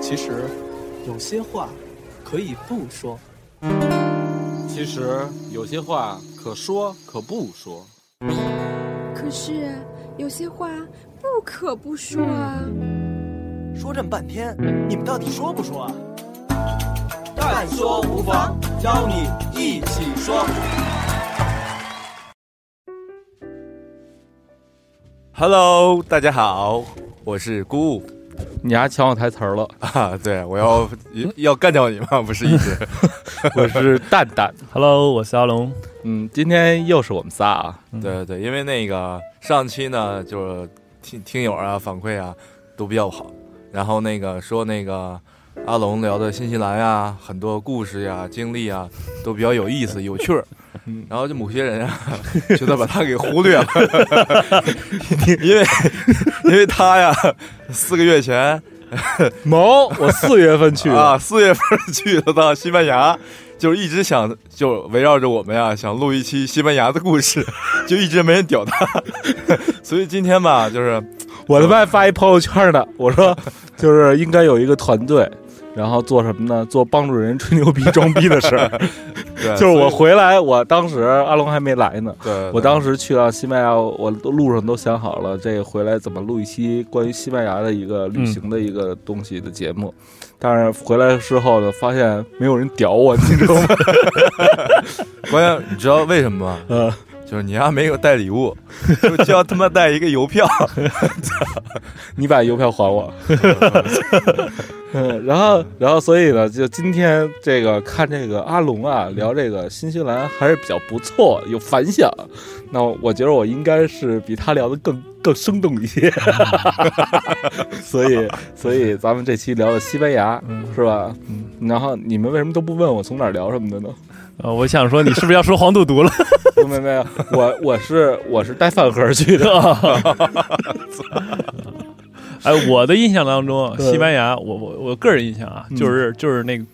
其实，有些话可以不说。其实有些话可说可不说。可是有些话不可不说啊。说这么半天，你们到底说不说啊？但说无妨，教你一起说。Hello，大家好，我是姑姑你还抢我台词儿了，啊，对我要 要干掉你吗？不是一直，我是蛋蛋。Hello，我是阿龙。嗯，今天又是我们仨啊。嗯对对对，因为那个上期呢，就是听听友啊反馈啊都比较好，然后那个说那个阿龙聊的新西兰呀，很多故事呀、经历啊都比较有意思、有趣儿。嗯然后就某些人啊，觉得把他给忽略了，因为因为他呀，四个月前毛，我四月份去的。啊，四月份去的到西班牙，就一直想就围绕着我们呀，想录一期西班牙的故事，就一直没人屌他，所以今天吧，就是我他妈还发一朋友圈呢，我说就是应该有一个团队，然后做什么呢？做帮助人吹牛逼、装逼的事儿。对，就是我回来，我当时阿龙还没来呢。对，对我当时去到西班牙，我都路上都想好了，这回来怎么录一期关于西班牙的一个旅行的一个东西的节目。但是回来之后呢，发现没有人屌我，你知道吗？关键你知道为什么吗？嗯，就是你要没有带礼物，就就要他妈带一个邮票，你把邮票还我。嗯，然后，然后，所以呢，就今天这个看这个阿龙啊聊这个新西兰还是比较不错，有反响。那我觉得我应该是比他聊的更更生动一些，所以，所以咱们这期聊的西班牙，是吧？嗯。然后你们为什么都不问我从哪儿聊什么的呢？呃，我想说，你是不是要说黄赌毒了？没有没有，我我是我是带饭盒去的。哎，我的印象当中，西班牙，我我我个人印象啊，嗯就是就是那个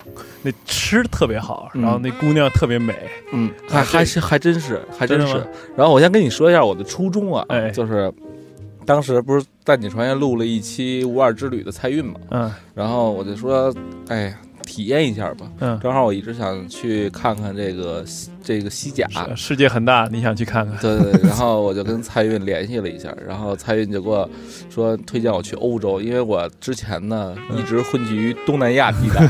那吃特别好，嗯然后那姑娘特别美。嗯，还还是还真是还真是。然后我先跟你说一下我的初衷啊，哎就是当时不是在你船上录了一期无二之旅的财运嘛，嗯然后我就说，哎，体验一下吧。嗯，正好我一直想去看看这个西这个西甲，世界很大，你想去看看？对对对，然后我就跟蔡运联系了一下，然后蔡运就给我说推荐我去欧洲，因为我之前呢嗯一直混迹于东南亚地带，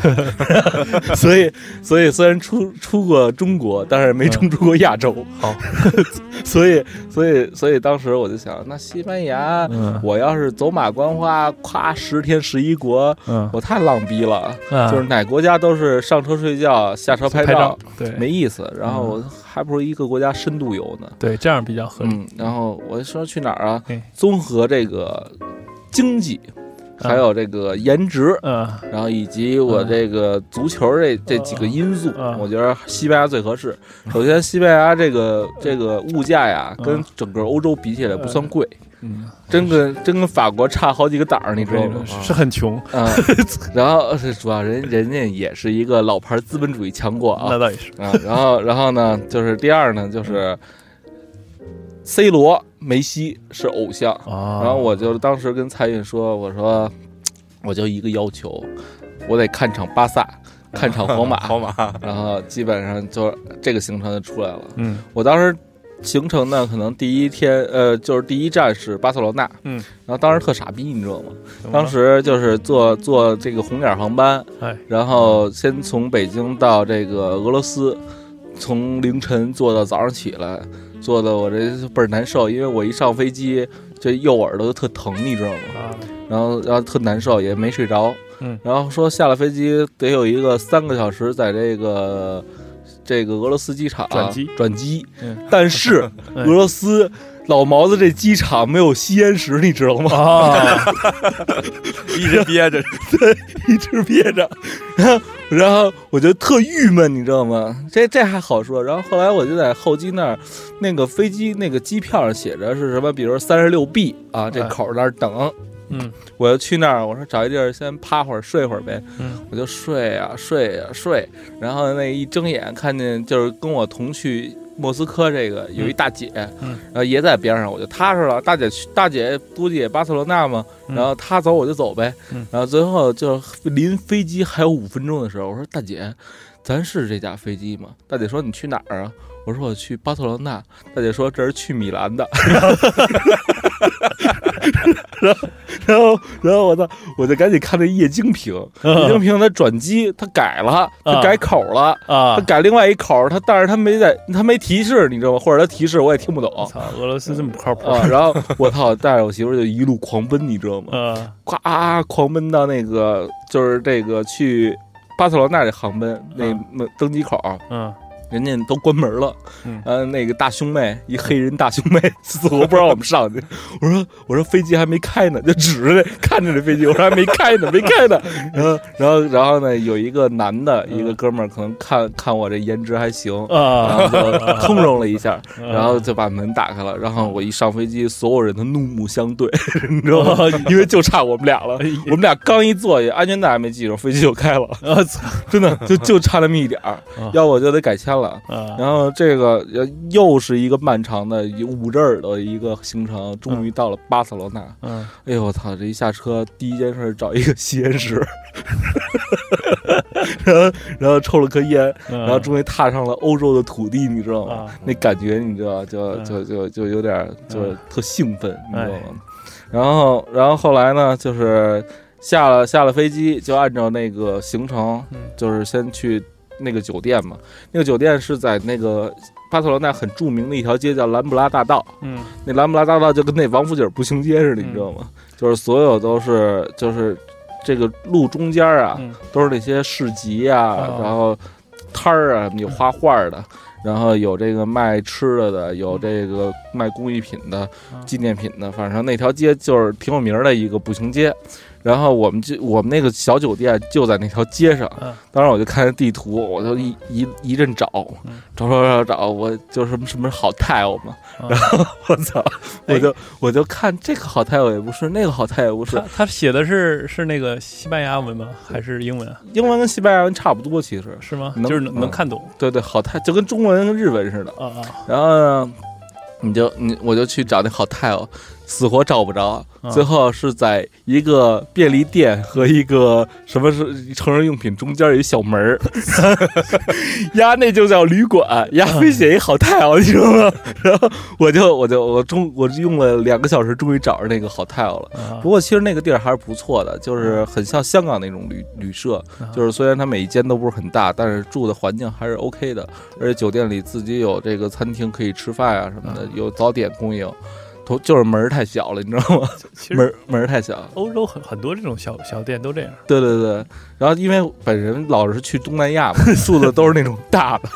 所以所以虽然出出过中国，但是没冲出过亚洲。好，所以所以所以当时我就想，那西班牙，嗯。我要是走马观花，夸十天十一国，嗯，我太浪逼了，啊就是哪国家都是上车睡觉，下车拍拍照，对。没意思。然后嗯我还不如一个国家深度游呢。对，这样比较合理。嗯，然后我说去哪儿啊？哎？综合这个经济，还有这个颜值，嗯然后以及我这个足球这这几个因素嗯，我觉得西班牙最合适。首先，西班牙这个这个物价呀，嗯跟整个欧洲比起来不算贵，嗯，真跟真跟法国差好几个档儿，你知道吗？是很穷，啊，然后是主要人人家也是一个老牌资本主义强国啊那，倒也是。啊，然后然后呢，就是第二呢，就是。C 罗、梅西是偶像，啊然后我就当时跟蔡运说：“我说，我就一个要求，我得看场巴萨，看场皇马，皇马，然后基本上就这个行程就出来了。嗯我当时行程呢，可能第一天，呃，就是第一站是巴塞罗那，嗯，然后当时特傻逼，你知道吗？当时就是坐坐这个红眼航班，哎然后先从北京到这个俄罗斯，从凌晨坐到早上起来，坐的我这倍儿难受，因为我一上飞机这右耳朵就特疼，你知道吗？啊然后然后特难受，也没睡着。嗯然后说下了飞机得有一个三个小时在这个这个俄罗斯机场转机转机，嗯但是嗯 俄罗斯老毛子这机场没有吸烟室，你知道吗？啊，一直憋着，对一直憋着，然后然后我就特郁闷，你知道吗？这这还好说。然后后来我就在候机那儿，那个飞机那个机票上写着是什么，比如三十六 B 啊，这哎口儿那儿等。嗯我就去那儿，我说找一地儿先趴会儿睡会儿呗，嗯我就睡啊睡啊睡，然后那一睁眼看见就是跟我同去莫斯科这个有一大姐，嗯然后也在边上，我就踏实了。大姐去，大姐估计也巴塞罗那嘛，嗯然后她走我就走呗。嗯然后最后就临飞机还有五分钟的时候，我说大姐，咱是这架飞机吗？大姐说你去哪儿啊？我说我去巴塞罗那。大姐说这是去米兰的。然后，然后，然后我操，我就赶紧看那液晶屏，液晶屏它转机，它改了，它改口了。啊它！改另外一口，它但是它没在，它没提示，你知道吗？或者它提示我也听不懂操，俄罗斯这么不靠谱啊。然后我操，带着我媳妇儿就一路狂奔，你知道吗？啊咵狂奔到那个就是这个去巴塞罗那这航班那嗯那登机口，嗯人家都关门了。嗯呃，那个大胸妹，一黑人大胸妹，死活不让我们上去。我说我说飞机还没开呢，就指着这 看着这飞机，我说还没开呢，没开呢。然后然后然后呢，有一个男的，一个哥们儿，可能看看我这颜值还行。然啊后就通融了一下，嗯然后就把门打开了。然后我一上飞机，所有人都怒目相对，你知道吗？哦因为就差我们俩了。我们俩刚一坐下，安全带还没系上，飞机就开了，我操真的就就差那么一点儿啊，要不我就得改签了。啊！然后这个呃又是一个漫长的捂着耳朵一个行程，终于到了巴塞罗那。嗯哎呦我操！这一下车，第一件事找一个吸烟室，然后然后抽了颗烟，然然后终于踏上了欧洲的土地，你知道吗？啊那感觉你知道，就嗯就就就有点就特兴奋，你知道哎吗？然后然后后来呢，就是下了下了飞机，就按照那个行程嗯，就是先去那个酒店嘛。那个酒店是在那个巴塞罗那很著名的一条街叫兰布拉大道，嗯那兰布拉大道就跟那王府井步行街似的，你知道吗？就是所有都是就是这个路中间啊，嗯都是那些市集啊，哦然后摊儿啊，有画画的，然后有这个卖吃的的，有这个卖工艺品的、嗯纪念品的，反正那条街就是挺有名儿的一个步行街。然后我们就我们那个小酒店就在那条街上，嗯。当时我就看着地图，我就一一一阵找嗯，找找找找，我就什么什么好 tile 嘛，啊然后我操，哎。我就我就看这个好 tile 也不是，那个好 tile 也不是他，他写的是是那个西班牙文吗？还是英文啊？英文跟西班牙文差不多，其实。是吗？能就是能能嗯看懂。对对，好泰就跟中文跟日文似的。啊啊。然后呢，你就你我就去找那好泰哦，死活找不着，啊最后是在一个便利店和一个什么是成人用品中间有一小门儿，呀，那就叫旅馆，呀，非写一好太阳，你知道吗？然后我就我就我终我用了两个小时，终于找着那个好太阳了。啊。不过其实那个地儿还是不错的，就是很像香港那种旅旅社，啊。就是虽然它每一间都不是很大，但是住的环境还是 OK 的，而且酒店里自己有这个餐厅可以吃饭啊什么的，有早点供应，都就是门儿太小了，你知道吗？其实门儿门儿太小。欧洲很很多这种小小店都这样。对对对，然后因为本人老是去东南亚嘛，住的都是那种大的，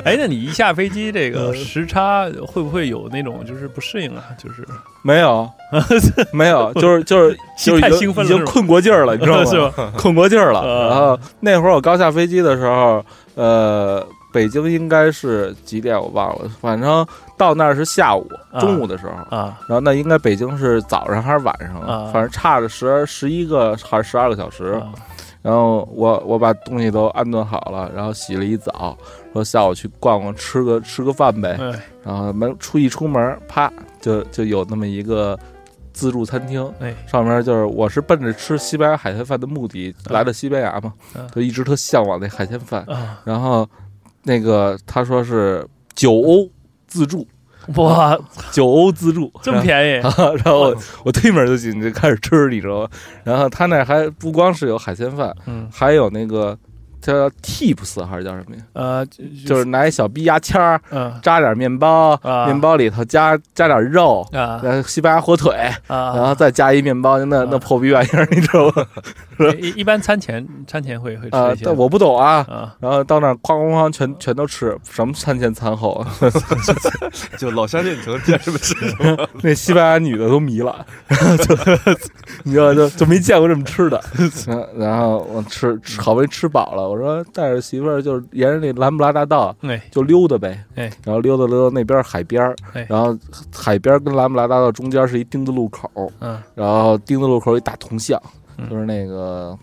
哎，那你一下飞机，这嗯个时差会不会有那种就是不适应啊？就是没有 没有，就是就是就是太已经兴奋了是吧已经困过劲儿了，你知道吗？吧？困过劲儿了。啊然后那会儿我刚下飞机的时候，呃，北京应该是几点我忘了，反正到那儿是下午啊。中午的时候。啊。然后那应该北京是早上还是晚上？啊。反正差着十十一个还是十二个小时。啊。然后我我把东西都安顿好了，然后洗了一澡，说下午去逛逛，吃个吃个饭呗。哎。然后门出一出门，啪就就有那么一个自助餐厅，哎。上面就是我是奔着吃西班牙海鲜饭的目的来的西班牙嘛，嗯就一直特向往那海鲜饭。啊！然后那个他说是九欧自助，哇，九欧自助。这么便宜？然后 然后我我推门就进去开始吃，你知道吗？然后他那还不光是有海鲜饭，嗯。还有那个叫 tips 还是叫什么呀？呃，就是拿一小逼牙签儿嗯扎点面包，啊面包里头加加点肉。啊然后西班牙火腿，啊，然后再加一面包，那那啊破逼玩意儿，你知道吗？一一般餐前餐前会会吃啊一，些但我不懂啊。啊然后到那儿哐哐哐全全都吃，什么餐前餐后啊？就老乡见成见什么吃什么？那西班牙女的都迷了，然后就你知道就就没见过这么吃的。然后我吃吃好不容易吃饱了，我说带着媳妇儿就是沿着那兰布拉大道哎就溜达呗。哎然后溜达溜达那边海边儿哎然后海边跟兰布拉大道中间是一丁字路口，嗯然后丁字路口一大铜像，嗯就是那个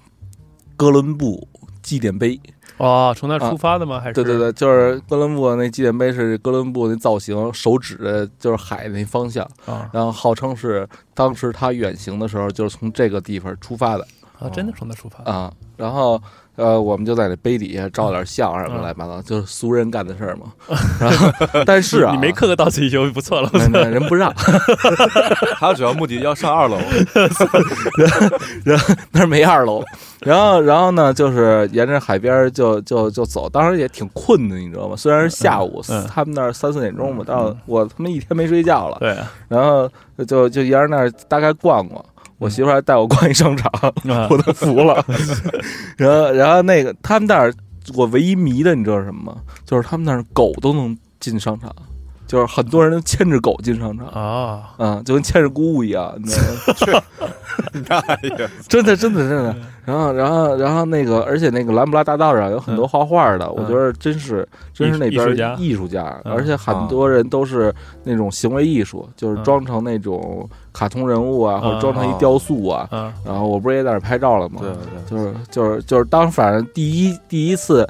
哥伦布纪念碑。哦，从那出发的吗？还是对对对，就是哥伦布那纪念碑是哥伦布那造型，手指着就是海那方向，啊然后号称是当时他远行的时候就是从这个地方出发的啊，真的从那出发啊。然后呃，我们就在那碑底下照点相什么嗯乱七八糟，就是俗人干的事儿嘛。然后但是啊，你没刻个到此一游就不错了。人不让，他主要目的要上二楼，那儿没二楼。然后，然后呢，就是沿着海边儿就就就走，当时也挺困的，你知道吗？虽然是下午，嗯嗯他们那儿三四点钟吧，但我他妈一天没睡觉了。对啊，然后就就沿着那儿大概逛逛。我媳妇还带我逛一商场，啊我都服了。然后，然后那个他们那儿，我唯一迷的，你知道是什么吗？就是他们那儿狗都能进商场，就是很多人都牵着狗进商场，啊，嗯，就跟牵着姑姑一样，你知道吗？真的，真的，真的。然后，然后，然后那个，而且那个兰布拉大道上有很多画画的，我觉得真是，真是那边艺术家艺术家，嗯。而且很多人都是那种行为艺术，就是嗯。装成那种卡通人物啊，或者装成一雕塑啊。啊然后我不是也在那拍照了吗？对对，就是就是就是当反正第一第一次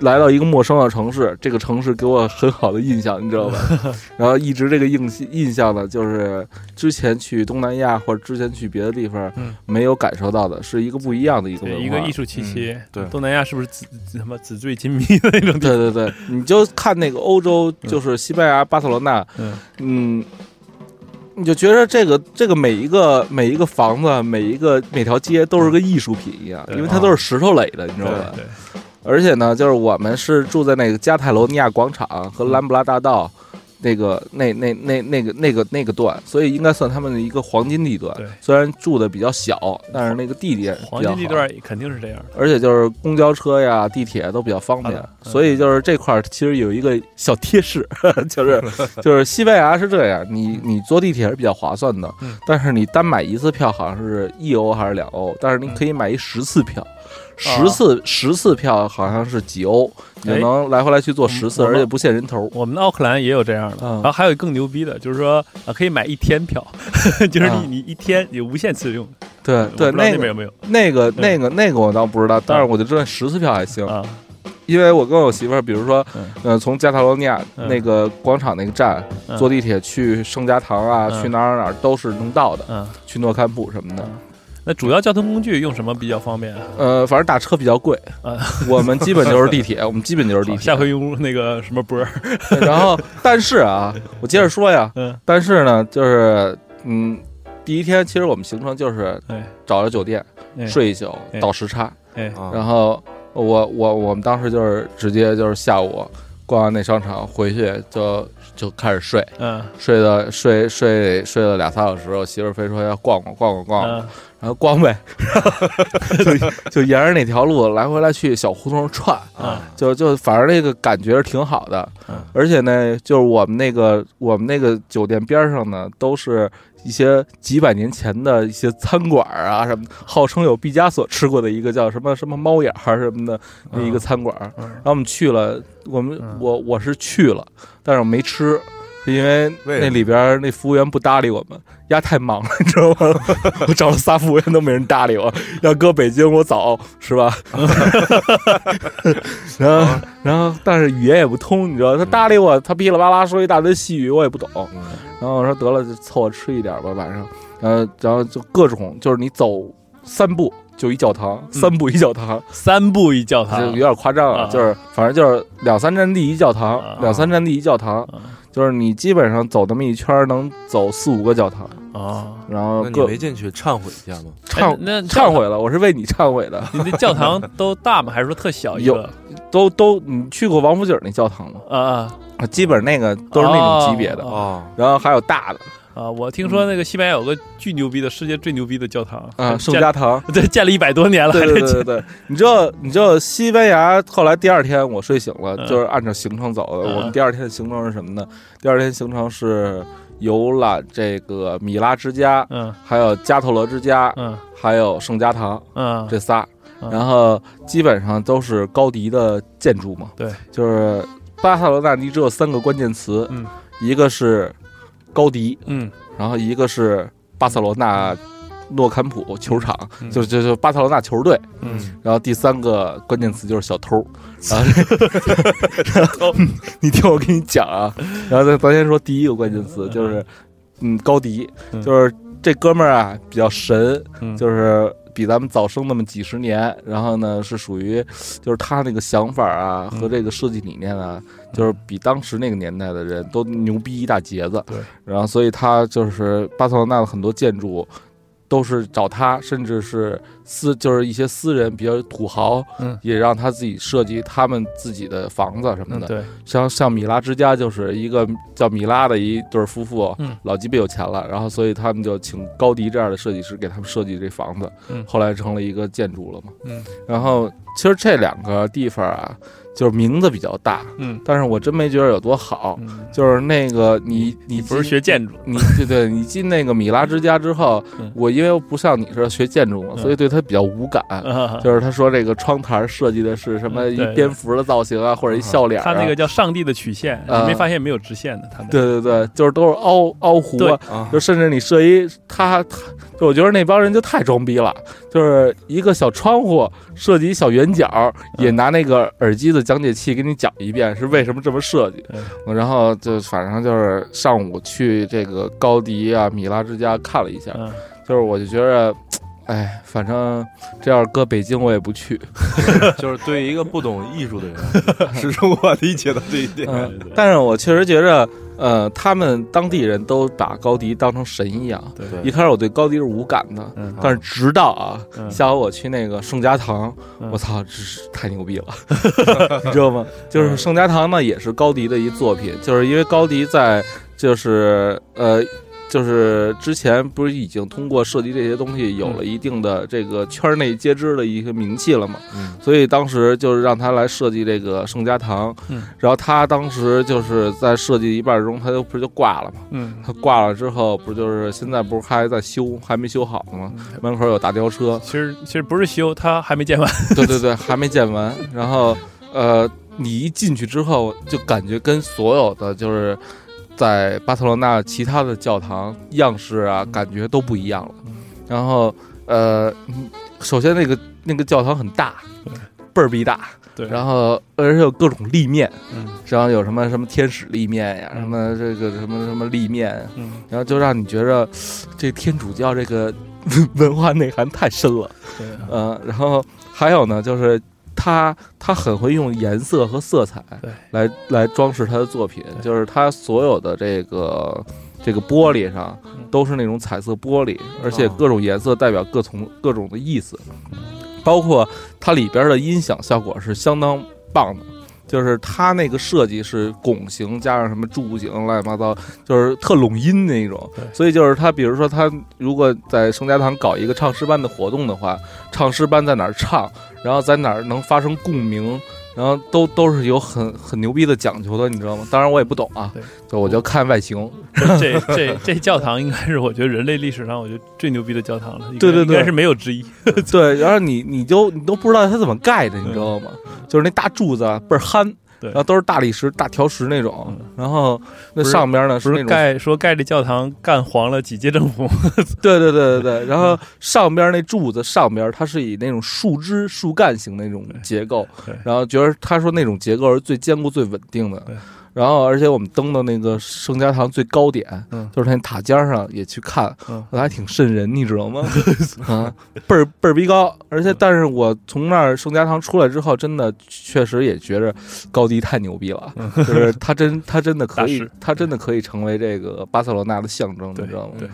来到一个陌生的城市，这个城市给我很好的印象，你知道吧？然后一直这个印印象呢，就是之前去东南亚或者之前去别的地方嗯没有感受到的，是一个不一样的一个文对，化。一个艺术气息。对东南亚是不是纸什么纸醉金迷的那种地对对对，你就看那个欧洲，就是西班牙巴塞罗那，嗯嗯，你就觉得这个这个每一个每一个房子，每一个每条街都是个艺术品一样，因为它都是石头垒的，你知道吧？对，而且呢，就是我们是住在那个加泰罗尼亚广场和兰布拉大道。那个、那、那、那、那个、那个、那个段，所以应该算他们的一个黄金地段对。虽然住的比较小，但是那个地点黄金地段肯定是这样。而且就是公交车呀、地铁都比较方便嗯，所以就是这块儿其实有一个小贴士，就是 就是西班牙是这样，你你坐地铁是比较划算的嗯，但是你单买一次票好像是一欧还是两欧，但是你可以买一十次票。啊十次十次票好像是几欧，你就哎能来回来去坐十次，而且不限人头。我们的奥克兰也有这样的，嗯。然后还有更牛逼的，就是说啊，可以买一天票，就是你啊你一天你无限次用。对对，那个那边有没有。那个那个那个我倒不知道，但是我就知道十次票还行。啊？因为我跟我媳妇儿，比如说嗯，呃，从加泰罗尼亚嗯。那个广场那个站嗯。坐地铁去圣家堂啊，嗯。去哪儿哪儿哪都是能到的，嗯，去诺坎普什么的。那主要交通工具用什么比较方便啊？呃，反正打车比较贵。啊，我们基本就是地铁，我们基本就是地铁。下回用那个什么波儿，然后，但是啊，我接着说呀，嗯，但是呢，就是嗯，第一天其实我们行程就是哎。找了酒店哎。睡一宿哎，倒时差，然后我我我们当时就是直接就是下午逛完那商场回去就就开始睡，嗯。睡到睡睡睡了俩仨小时，我媳妇儿非说要逛逛逛逛逛，嗯。然后逛呗，就就沿着那条路来回来去小胡同串，啊就就反正那个感觉是挺好的。嗯，而且呢，就是我们那个我们那个酒店边上呢，都是一些几百年前的一些餐馆啊什么，号称有毕加索吃过的一个叫什么什么猫眼儿什么的那一个餐馆，嗯然后我们去了，我们嗯我我是去了，但是我没吃。是因为那里边那服务员不搭理我们，丫太忙了，你知道吗？我找了仨服务员都没人搭理我。要搁北京，我早是吧？然后，然后，但是语言也不通，你知道，他搭理我，他噼里啪啦说一大堆细语，我也不懂。嗯然后我说得了，就凑合吃一点吧，晚上。然后，然后就各种，就是你走三步就一教堂，三步一教堂，三步一教堂就有，点夸张啊。啊就是反正就是两三站地一教堂啊，两三站地一教堂，啊就是你基本上走那么一圈儿能走四五个教堂，啊，然后你没进去忏悔一下吗？忏哎那忏悔了，我是为你忏悔的。你那教堂都大吗？还是说特小一个？都都，你去过王府井那教堂吗？啊啊啊，基本那个都是那种级别的，哦哦，然后还有大的啊！我听说那个西班牙有个巨牛逼的世界最牛逼的教堂啊，圣 建家堂。对建了一百多年了，对对对你知道你知道西班牙后来第二天我睡醒了，嗯就是按照行程走的。嗯我们第二天的行程是什么呢？第二天行程是游览这个米拉之家，嗯还有加特罗之家，嗯还有圣家堂嗯，这仨。嗯然后基本上都是高迪的建筑嘛。对，就是巴塞罗那，你只有三个关键词，嗯一个是高迪，嗯。然后一个是巴塞罗那诺坎普球场，嗯。就就就巴塞罗那球队。嗯，然后第三个关键词就是小偷，然后 你听我跟你讲啊，然后咱咱先说第一个关键词就是，嗯，高迪，嗯。就是这哥们儿啊比较神，嗯。就是比咱们早生那么几十年，然后呢是属于，就是他那个想法啊和这个设计理念啊，就是比当时那个年代的人都牛逼一大截子，对，然后所以他就是巴塞罗那的很多建筑。都是找他，甚至是私，就是一些私人比较土豪，嗯也让他自己设计他们自己的房子什么的。嗯对，像像米拉之家就是一个叫米拉的一对夫妇，嗯老鸡巴有钱了，然后所以他们就请高迪这样的设计师给他们设计这房子，嗯后来成了一个建筑了嘛。嗯然后其实这两个地方啊，就是名字比较大，嗯。但是我真没觉得有多好。嗯，就是那个你你不是学建筑，你对对，你进那个米拉之家之后，嗯。我因为不像你似的学建筑嘛，嗯。所以对他比较无感。啊就是他说这个窗台设计的是什么一蝙蝠的造型啊，或者一笑脸、啊。他那个叫上帝的曲线，啊你没发现没有直线的？他的对对对，就是都是凹凹弧就甚至你设一他他，就我觉得那帮人就太装逼了，就是一个小窗户设计一小圆角，嗯也拿那个耳机的讲解器给你讲一遍是为什么这么设计。然后就反正就是上午去这个高迪啊、米拉之家看了一下，嗯就是我就觉得。哎，反正这要是搁北京，我也不去。就是对于一个不懂艺术的人，始终无法理解到这一点。嗯，但是我确实觉着，呃，他们当地人都把高迪当成神一样。对对一开始我对高迪是无感的，嗯但是直到啊，嗯下午我去那个圣家堂，嗯我操，这是太牛逼了，你知道吗？就是圣家堂呢，也是高迪的一作品，就是因为高迪在就是呃。就是之前不是已经通过设计这些东西有了一定的这个圈内皆知的一个名气了嘛，嗯。所以当时就是让他来设计这个圣家堂，嗯。然后他当时就是在设计一半中，他就不是就挂了嘛，嗯。他挂了之后，不就是现在不是还在修，还没修好呢吗？门口有大吊车，其实其实不是修，他还没建完。对对对，还没建完。然后呃，你一进去之后，就感觉跟所有的就是在巴塞罗那其他的教堂样式啊，感觉都不一样了。然后呃，嗯首先那个那个教堂很大，倍儿逼大。对，然后而且有各种立面，嗯然后有什么什么天使立面呀，嗯什么这个什么什么立面，嗯然后就让你觉着这天主教这个 文化内涵太深了。对呃，然后还有呢，就是他他很会用颜色和色彩对来来装饰他的作品，就是他所有的这个这个玻璃上嗯都是那种彩色玻璃，而且哦各种颜色代表各从各种的意思，包括它里边的音响效果是相当棒的。就是它那个设计是拱形加上什么柱形，乱七八糟，就是特拢音那种。所以就是他，比如说他如果在盛家堂搞一个唱诗班的活动的话，唱诗班在哪儿唱，然后在哪儿能发生共鸣，然后都都是有很很牛逼的讲究的，你知道吗？当然我也不懂啊对，就我就看外形。这这这教堂应该是我觉得人类历史上我觉得最牛逼的教堂了，对对对应该是没有之一。对，然后你你就你都不知道它怎么盖的，你知道吗？就是那大柱子啊倍儿憨，对。然后都是大理石、大条石那种嗯，然后那上边呢不是那种盖说盖这教堂干黄了几届政府，对对对对对，然后上边那柱子上边它是以那种树枝树干型那种结构对，然后觉得他说那种结构是最坚固最稳定的对。然后，而且我们登到那个圣家堂最高点，嗯。就是那塔尖上也去看，嗯。我还挺瘆人，你知道吗？啊，倍儿倍儿逼高，而且但是我从那儿圣家堂出来之后，真的确实也觉着高迪太牛逼了，就是他真他真的可以 大师，他真的可以成为这个巴塞罗那的象征，你知道吗？对，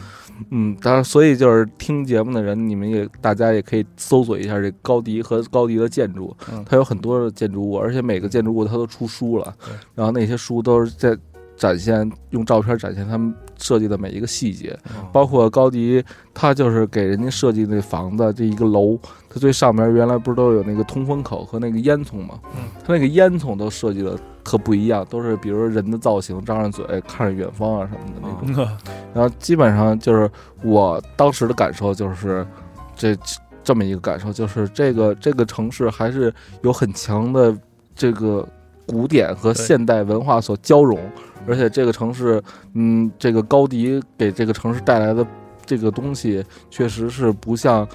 嗯，当然，所以就是听节目的人，你们也大家也可以搜索一下这高迪和高迪的建筑，嗯它有很多的建筑物，而且每个建筑物它都出书了，然后那些书都是在展现用照片展现他们设计的每一个细节，嗯包括高迪他就是给人家设计那房子这一个楼，它最上面原来不是都有那个通风口和那个烟囱吗？嗯，它那个烟囱都设计的特不一样，都是比如说人的造型，张着嘴看着远方啊什么的那种。嗯然后基本上就是我当时的感受就是这这么一个感受，就是这个这个城市还是有很强的这个古典和现代文化所交融，而且这个城市，嗯，这个高迪给这个城市带来的这个东西确实是不像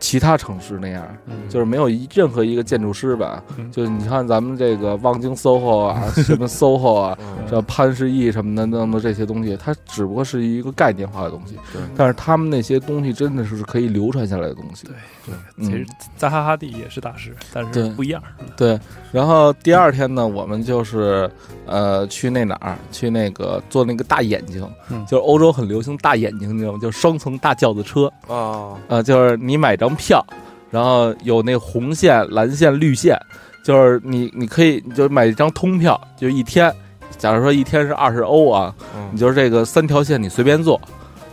其他城市那样，嗯。就是没有一任何一个建筑师吧，嗯。就是你看咱们这个望京 SOHO 啊，什么 SOHO 啊，嗯。这潘石屹什么的弄的这些东西，它只不过是一个概念化的东西，对。但是他们那些东西真的是可以流传下来的东西。对嗯。其实扎哈哈蒂也是大师，但是不一样。对，然后第二天呢，我们就是呃去那哪儿，去那个做那个大眼睛，嗯。就是欧洲很流行大眼睛，你知道吗？就是双层大轿子车，啊，呃，就是你买张票，然后有那红线、蓝线、绿线，就是你你可以你就买一张通票，就一天，假如说一天是二十欧啊，嗯你就是这个三条线你随便坐，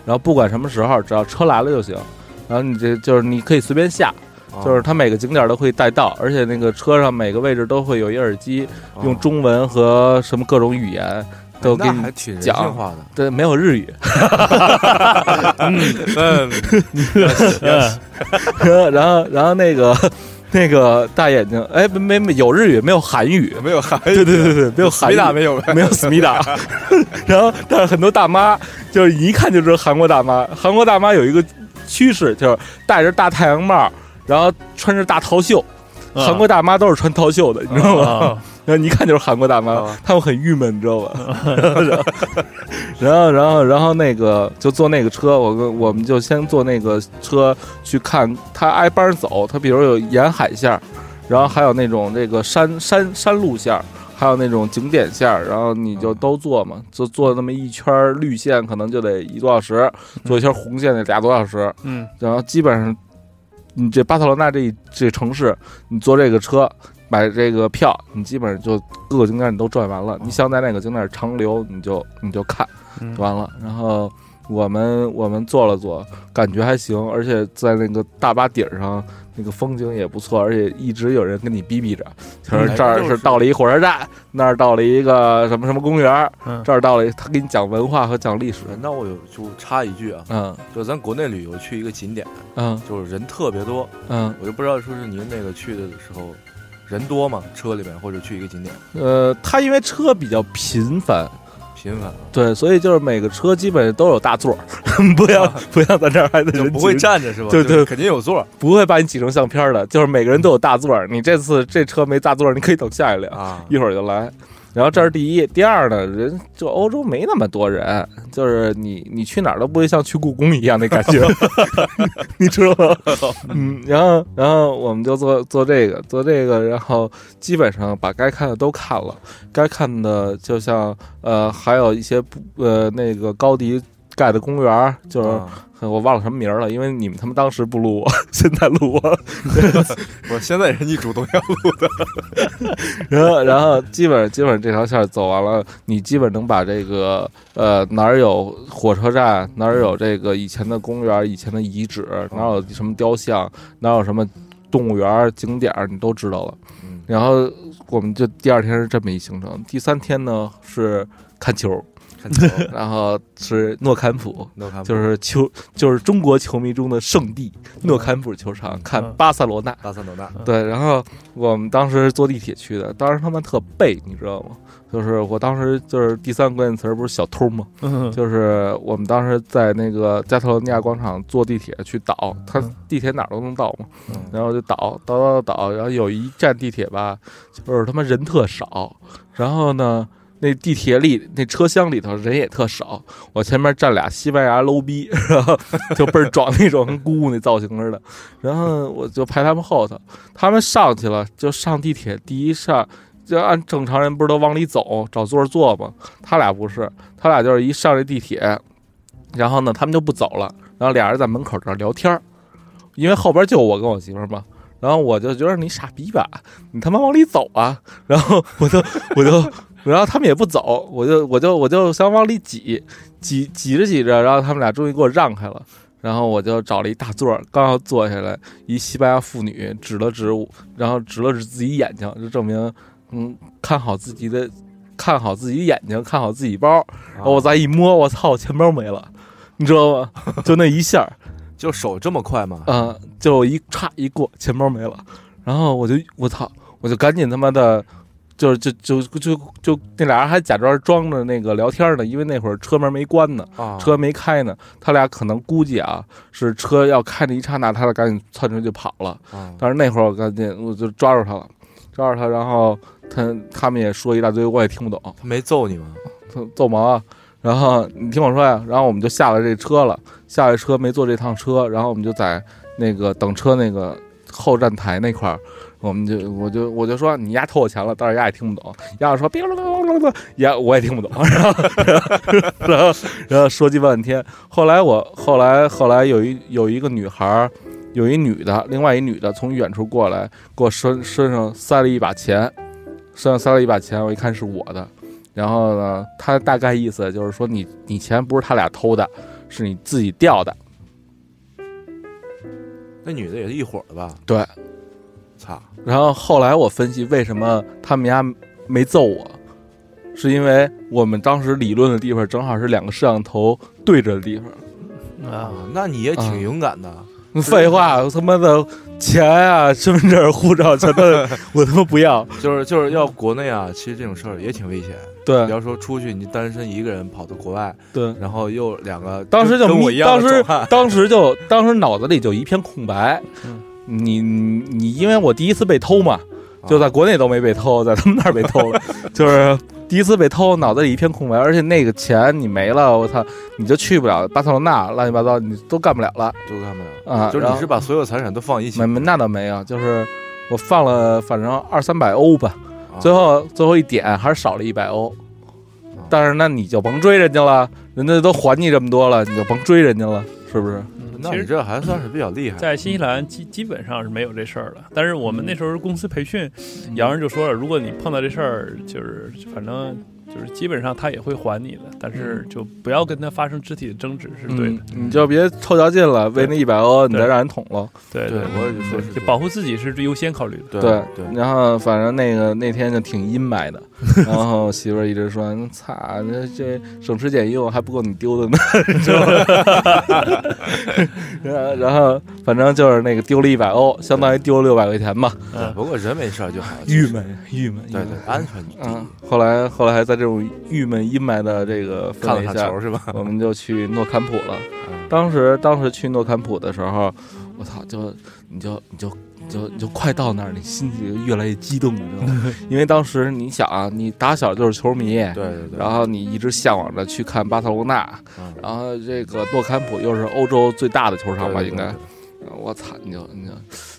然后不管什么时候，只要车来了就行。然后你这就是你可以随便下，啊就是它每个景点都会带到，而且那个车上每个位置都会有一耳机，用中文和什么各种语言都给那你讲。对，没有日语，嗯，然后然后那个那个大眼睛，哎，没没没有日语，没有韩语，没有韩语对对对对，没有韩语，没有，没有思密达，然后但是很多大妈就是一看就知道韩国大妈。韩国大妈有一个趋势，就是戴着大太阳帽，然后穿着大套袖。韩国大妈都是穿套袖的，你知道吗？啊，然后一看就是韩国大妈啊，他们很郁闷，你知道吧？然后，然后，然后那个就坐那个车，我跟我们就先坐那个车去看，它挨班走，它比如有沿海线儿，然后还有那种这个山山山路线儿，还有那种景点线儿，然后你就都坐嘛，就坐那么一圈儿绿线，可能就得一个多小时，坐一圈红线得俩多小时，嗯。然后基本上，你这巴塞罗那这一这城市，你坐这个车买这个票，你基本上就各个景点你都转完了。你想在哪个景点长留，你就你就看完了。然后我们我们坐了坐，感觉还行，而且在那个大巴顶上。那个风景也不错，而且一直有人跟你逼逼着，就是这儿是。到了一火车站，那儿到了一个什么什么公园，嗯。这儿到了，他给你讲文化和讲历史。那我有就插一句啊，嗯。就咱国内旅游去一个景点，嗯。就是人特别多，嗯，我就不知道说是您那个去的时候人多吗？车里面或者去一个景点？呃，他因为车比较频繁，频繁啊，对，所以就是每个车基本上都有大座儿，不要不像咱这儿还得人就不会站着是吧？对对肯定有座儿不会把你挤成相片儿的，就是每个人都有大座儿。你这次这车没大座儿，你可以等下一辆，啊。一会儿就来。然后这是第一，第二呢，人就欧洲没那么多人，就是你你去哪儿都不会像去故宫一样那感觉，你知道吗？嗯，然后然后我们就做做这个做这个，然后基本上把该看的都看了，该看的就像呃还有一些不呃那个高迪盖的公园儿，就是、啊我忘了什么名儿了，因为你们他们当时不录我，现在录我，我现在人家主动要录的，然后，然后基本基本这条线走完了，你基本能把这个呃哪儿有火车站，哪儿有这个以前的公园、以前的遗址，哪儿有什么雕像，哪儿有什么动物园景点，你都知道了。嗯然后我们就第二天是这么一行程，第三天呢是看球，看球 然后是诺坎普。诺坎普就是球，就是中国球迷中的圣地诺坎普球场，看嗯巴塞罗那。巴塞罗那，对，然后我们当时坐地铁去的，当时他们特背，你知道吗？就是我当时就是第三个关键词儿不是小偷吗？嗯就是我们当时在那个加特罗尼亚广场坐地铁去倒，它嗯地铁哪儿都能倒嘛，嗯然后就倒倒倒倒，然后有一站地铁吧，就是他妈人特少，然后呢。那地铁里那车厢里头人也特少，我前面站俩西班牙 low 逼，然后就倍儿壮那种，跟姑姑那造型似的。然后我就排他们后头，他们上去了，就上地铁第一上，就按正常人不是都往里走找座坐吗？他俩不是，他俩就是一上这地铁，然后呢，他们就不走了，然后俩人在门口这儿聊天儿，因为后边就我跟我媳妇嘛。然后我就觉得你傻逼吧，你他妈往里走啊！然后我就我就，然后他们也不走，我就我就我就想往里挤，挤挤着挤着，然后他们俩终于给我让开了。然后我就找了一大座儿，刚要坐下来，一西班牙妇女指了指我，然后指了指自己眼睛，就证明，嗯，看好自己的，看好自己眼睛，看好自己包。然后我再一摸，我操，我钱包没了，你知道吗？就那一下儿，就手这么快吗？嗯，就一歘一过，钱包没了。然后我就我操，我就赶紧他妈的就是就就就就那俩人还假装装着那个聊天呢，因为那会儿车门没关呢，啊，车没开呢，他俩可能估计啊是车要开的一刹那，他俩赶紧窜出去就跑了。啊但是那会儿我赶紧我就抓住他了，抓住他，然后他他们也说一大堆，我也听不懂，他没揍你吗？他 揍毛啊！然后你听我说呀，然后我们就下了这车了，下了车没坐这趟车，然后我们就在那个等车那个后站台那块儿，我们就我就我就说你丫偷我钱了，但是丫也听不懂，丫就说哔啦啦啦啦啦，丫我也听不懂，然后然后然后说鸡巴半天，后来我后来后来有一有一个女孩儿。有一女的，另外一女的从远处过来，给我身身上塞了一把钱，身上塞了一把钱，我一看是我的，然后呢，她大概意思就是说你你钱不是他俩偷的，是你自己掉的。那女的也是一伙的吧？对，操，然后后来我分析为什么他们家没揍我，是因为我们当时理论的地方正好是两个摄像头对着的地方。啊，那你也啊挺勇敢的。废话，他妈的钱啊、身份证、护照全都 我他妈不要。就是就是要国内啊，其实这种事儿也挺危险。对你要说出去你单身一个人跑到国外，对，然后又两个当时就，跟我一样当时当时就当时脑子里就一片空白。嗯你你你，因为我第一次被偷嘛，啊就在国内都没被偷，在他们那儿被偷了，就是第一次被偷，脑子里一片空白，而且那个钱你没了，我操，你就去不了巴塞罗那，乱七八糟，你都干不了了都干不了啊。就是你是把所有财产都放一起没，没那倒没有，就是我放了反正二三百欧吧，啊最后最后一点还是少了一百欧，但是那你就甭追人家了，人家都还你这么多了，你就甭追人家了，是不是？嗯其实那你这还算是比较厉害。在新西兰基基本上是没有这事儿的，但是我们那时候公司培训，嗯洋人就说了，如果你碰到这事儿，就是反正就是基本上他也会还你的，但是就不要跟他发生肢体的争执是对的。嗯，你就别凑较劲了，为那一百欧你再让人捅了。对对我也就说是就保护自己是最优先考虑的。对对对，然后反正那个那天就挺阴霾的，然后媳妇儿一直说：“擦，那这省吃俭用还不够你丢的呢，你知道吗？”然后然后反正就是那个丢了一百欧，相当于丢了六百块钱吧，嗯，不过人没事儿就好。郁闷郁闷。对对，安全第嗯。，后来后来还在这种郁闷阴霾的这个氛围下球，是吧？我们就去诺坎普了。嗯当时当时去诺坎普的时候，我操，就你就你就你就你就快到那儿，你心里越来越激动，你知道吗？因为当时你想啊，你打小就是球迷，对对对。然后你一直向往着去看巴塞罗那，嗯然后这个诺坎普又是欧洲最大的球场吧，应该。我操，你就你就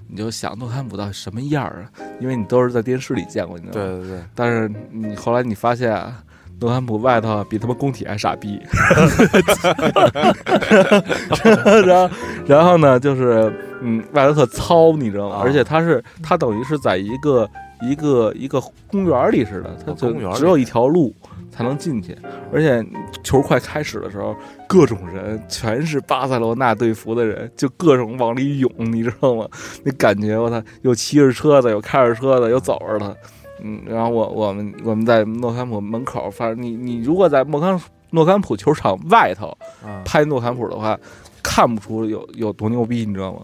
你就想诺坎普到底什么样儿啊？因为你都是在电视里见过，你知道吗？对对对，但是你后来你发现啊，诺坎普外头比他妈工体还傻逼，然后然后呢，就是嗯，外头特糙，你知道吗？啊而且它是它等于是在一个一个一个公园里似的，它就只有一条路才能进去，而且球快开始的时候，各种人全是巴塞罗那队服的人，就各种往里涌，你知道吗？那感觉我操，有骑着车的，有开着车的，有走着的。嗯，然后我我们我们在诺坎普门口，反正你你如果在莫坎诺坎普球场外头啊，拍诺坎普的话，看不出有有多牛逼，你知道吗？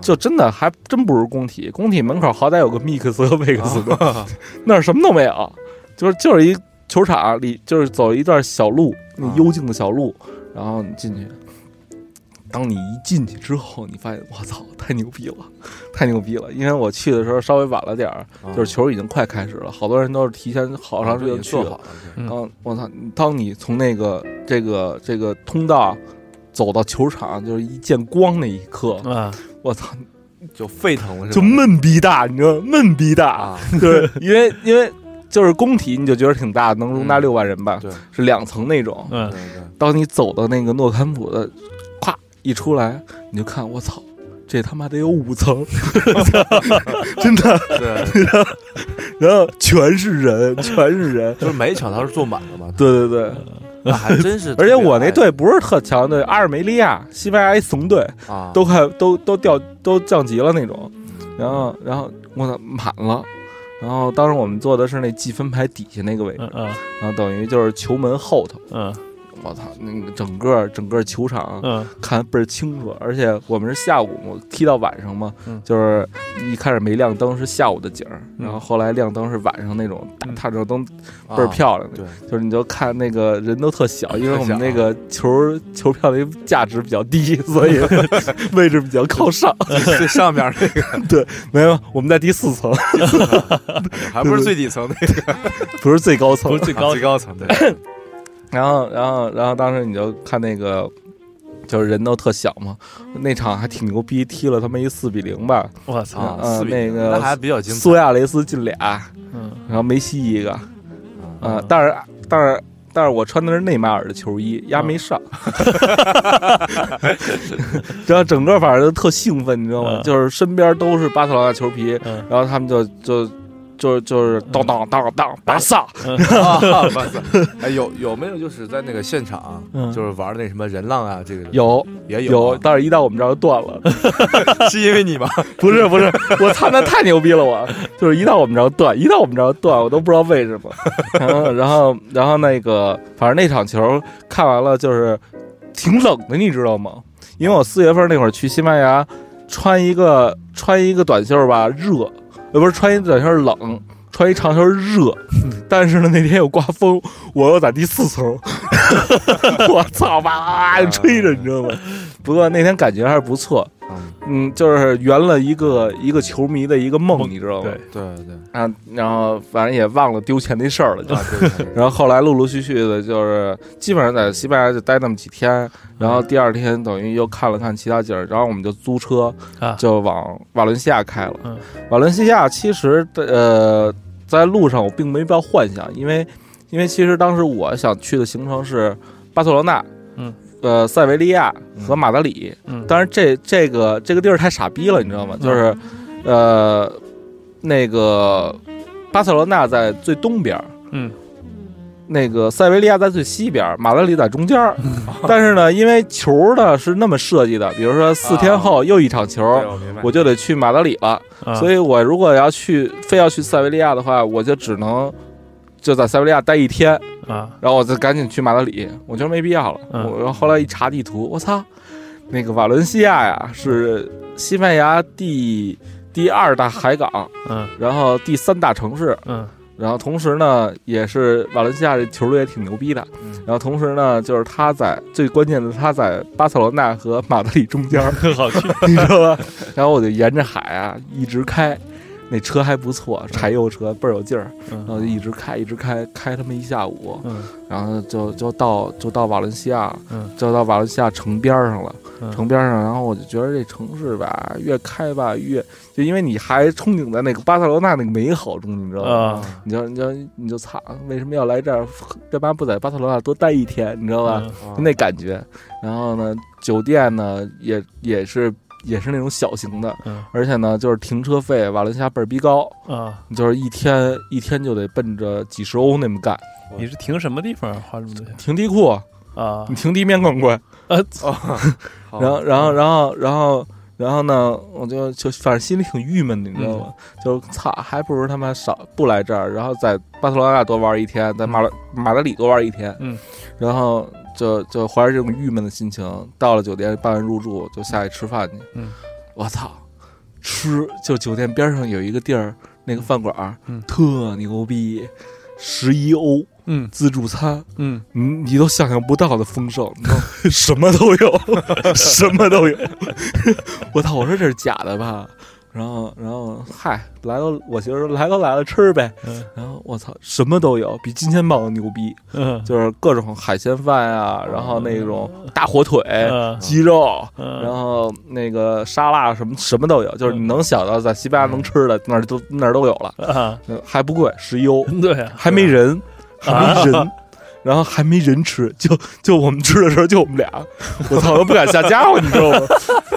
就真的还真不如工体，工体门口好歹有个 mix 和 vex 的，那儿什么都没有，就是就是一球场里，就是走一段小路，那幽静的小路，然后你进去。当你一进去之后，你发现我操，太牛逼了，太牛逼了！因为我去的时候稍微晚了点儿，就是球已经快开始了，好多人都是提前好长时间去了。做好了，嗯嗯，我操！当你从那个这个这个通道走到球场，就是一见光那一刻，啊，我操，就沸腾了，就闷逼大，你知道吗？闷逼大，啊，对，因为因为就是工体，你就觉得挺大，能容纳嗯六万人吧，对。是两层那种。嗯当你走到那个诺坎普的，咵一出来，你就看，我操，这他妈得有五层，真的，对，然后全是人，全是人，就是每一场他是坐满了嘛，对对对，那还真是 而。且我那队不是特强队，阿尔梅利亚、西班牙一怂队，啊，都快都都掉都降级了那种，然后然后我操满了。然后当时我们坐的是那计分牌底下那个位置，嗯嗯然后等于就是球门后头，嗯我操，那个整个整个球场嗯看倍儿清楚，而且我们是下午嘛踢到晚上嘛，嗯就是一开始没亮灯是下午的景儿，嗯然后后来亮灯是晚上那种大嗯探照灯，啊倍儿漂亮的。对，就是你就看那个人都特小，因为我们那个球球票的价值比较低，所以 位置比较靠上。最上面那个对没有，我们在第四层，还不是最底层那个 不是最高层不是。最高最高层，对，然后，然后，然后当时你就看那个，就是人都特小嘛，那场还挺牛逼，踢了他妈一四比零吧，我操，那个那还比较精彩。苏亚雷斯进俩，嗯。然后梅西一个，啊、嗯但是，但是。但是我穿的是内马尔的球衣，丫没上，然后整个反正就特兴奋，你知道吗？嗯。就是身边都是巴塞罗那球皮，嗯。然后他们就就就是就是当当当当巴萨，啊，哇塞！哎，有有没有就是在那个现场，嗯就是玩那什么人浪啊，这个有也有有啊，，但是一到我们这儿就断了。是因为你吗？不是不是，我操，那太牛逼了！我就是一到我们这儿断，一到我们这儿断，我都不知道为什么。然后然后然后那个，反正那场球看完了，就是挺冷的，你知道吗？因为我四月份那会儿去西班牙，穿一个穿一个短袖吧，热，呃，不是穿一短袖冷。穿一长袖热，但是呢那天又刮风，我又在第四层，我操哇，就吹着，你知道吗？不过那天感觉还是不错，嗯，嗯，就是圆了一个一个球迷的一个梦，你知道吗？对，对对啊，然后反正也忘了丢钱那事儿了，就。啊，对对，然后后来陆陆续续的，就是基本上在西班牙就待那么几天，然后第二天等于又看了看其他景儿，然后我们就租车啊就往瓦伦西亚开了。嗯瓦伦西亚其实呃，在路上我并没抱幻想，因为因为其实当时我想去的行程是巴塞罗那，嗯，呃，塞维利亚和马德里。嗯，当然这这个这个地儿太傻逼了，你知道吗？就是呃，那个巴塞罗那在最东边儿。嗯那个塞维利亚在最西边，马德里在中间儿。但是呢，因为球呢是那么设计的，比如说四天后又一场球，对我，我就得去马德里了。啊，所以我如果要去，非要去塞维利亚的话，我就只能就在塞维利亚待一天，啊然后我就赶紧去马德里。我觉得没必要了。嗯我然后后来一查地图，我操，那个瓦伦西亚呀是西班牙第第二大海港，嗯然后第三大城市。嗯然后同时呢，也是瓦伦西亚这球队也挺牛逼的。嗯然后同时呢，就是他在最关键的，他在巴塞罗那和马德里中间儿，好去，你知道吧？然后我就沿着海啊一直开，那车还不错，柴油车倍儿有劲儿。然后就嗯一直开，一直开，开他妈一下午，嗯然后就就到就到瓦伦西亚，嗯就到瓦伦西亚城边上了。嗯城边上，然后我就觉得这城市吧，越开吧越，就因为你还憧憬在那个巴塞罗那那个美好中，你知道吗？啊你就你就你就惨，为什么要来这儿？干嘛不在巴塞罗那多待一天？你知道吧？那感觉。然后呢，酒店呢也也是也是那种小型的，嗯。而且呢，就是停车费瓦伦西亚倍儿逼高，啊，就是一天一天就得奔着几十欧那么干。你是停什么地方花这么多钱？停地库，啊。你？停地面更贵。呃，好。然后然后然后然后然后呢，我就就反正心里挺郁闷的，你知道吗？就操，还不如他妈少不来这儿，然后在巴塞罗那多玩一天，在马马德里多玩一天，嗯，然后就就怀着这种郁闷的心情，到了酒店办完入住，就下去吃饭去。嗯，我操，吃就酒店边上有一个地儿，那个饭馆儿，嗯特牛逼，十一欧嗯自助餐，嗯你你都想象不到的丰盛，什么都有，什么都有。我操！我说这是假的吧？然后，然后，嗨，来都我媳妇说来都来了，吃呗。嗯。然后我操，什么都有，比金钱豹牛逼，嗯。就是各种海鲜饭啊，然后那种大火腿、嗯。鸡肉，嗯。然后那个沙拉什么什么都有，就是你能想到在西班牙能吃的那儿都那儿都有了，还不贵，十一欧。对啊，还没人，还没人，然后还没人吃，就就我们吃的时候就我们俩，我操，都不敢下家伙，你知道吗？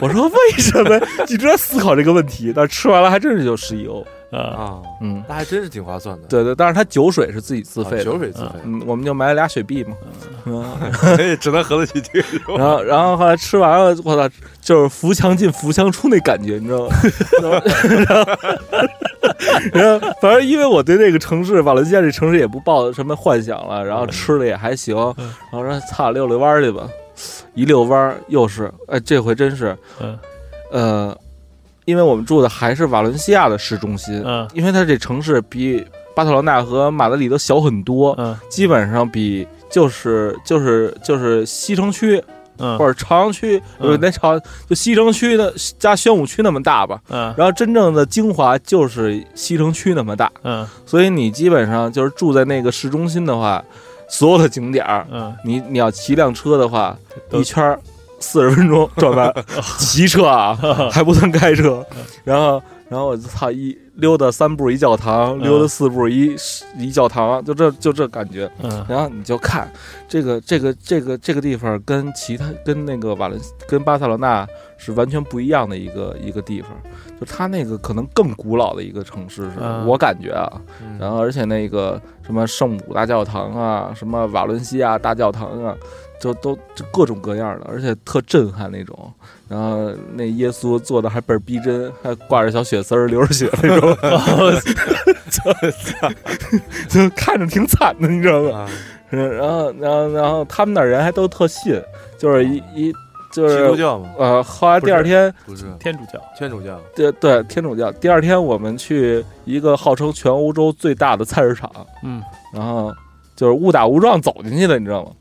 我说为什么？一直在思考这个问题，但是吃完了还真是就十一欧，啊，啊，嗯，那还真是挺划算的。对对，但是它酒水是自己自啊费的，酒水自费，嗯，我们就买了俩雪碧嘛，嗯，只能喝得起这个。然后然后后来吃完了，我操，就是扶墙进扶墙出那感觉，你知道吗？然后然后反正因为我对那个城市瓦伦西亚这城市也不抱什么幻想了，然后吃的也还行，嗯然后说操溜溜弯儿去吧，一溜弯儿又是，哎，这回真是，嗯呃，因为我们住的还是瓦伦西亚的市中心，嗯。因为它这城市比巴塞罗那和马德里都小很多，嗯。基本上比就是就是就是西城区嗯。或者朝阳区，嗯。呃，那朝就西城区的加宣武区那么大吧。嗯。然后真正的精华就是西城区那么大，嗯。所以你基本上就是住在那个市中心的话，所有的景点儿，嗯，你你要骑辆车的话，一圈儿四十分钟 转完，骑车啊 还不算开车，然后然后我操一溜达三步一教堂，溜达四步一一教堂，就这就这感觉。嗯。然后你就看这个这个这个这个地方跟其他跟那个瓦伦跟巴塞罗那是完全不一样的一个一个地方，就它那个可能更古老的一个城市是，嗯。我感觉啊。嗯。然后而且那个什么圣母大教堂啊，什么瓦伦西亚大教堂啊，就都就各种各样的，而且特震撼那种。然后那耶稣做的还倍儿逼真，还挂着小血丝儿流着血那种，就 就看着挺惨的，你知道吗？然后，然后，然后他们那儿人还都特信，就是一一就基督是教嘛，呃，后来第二天，不是天主教，天主教。对对，天主教。第二天我们去一个号称全欧洲最大的菜市场，嗯然后就是误打误撞走进去的，你知道吗？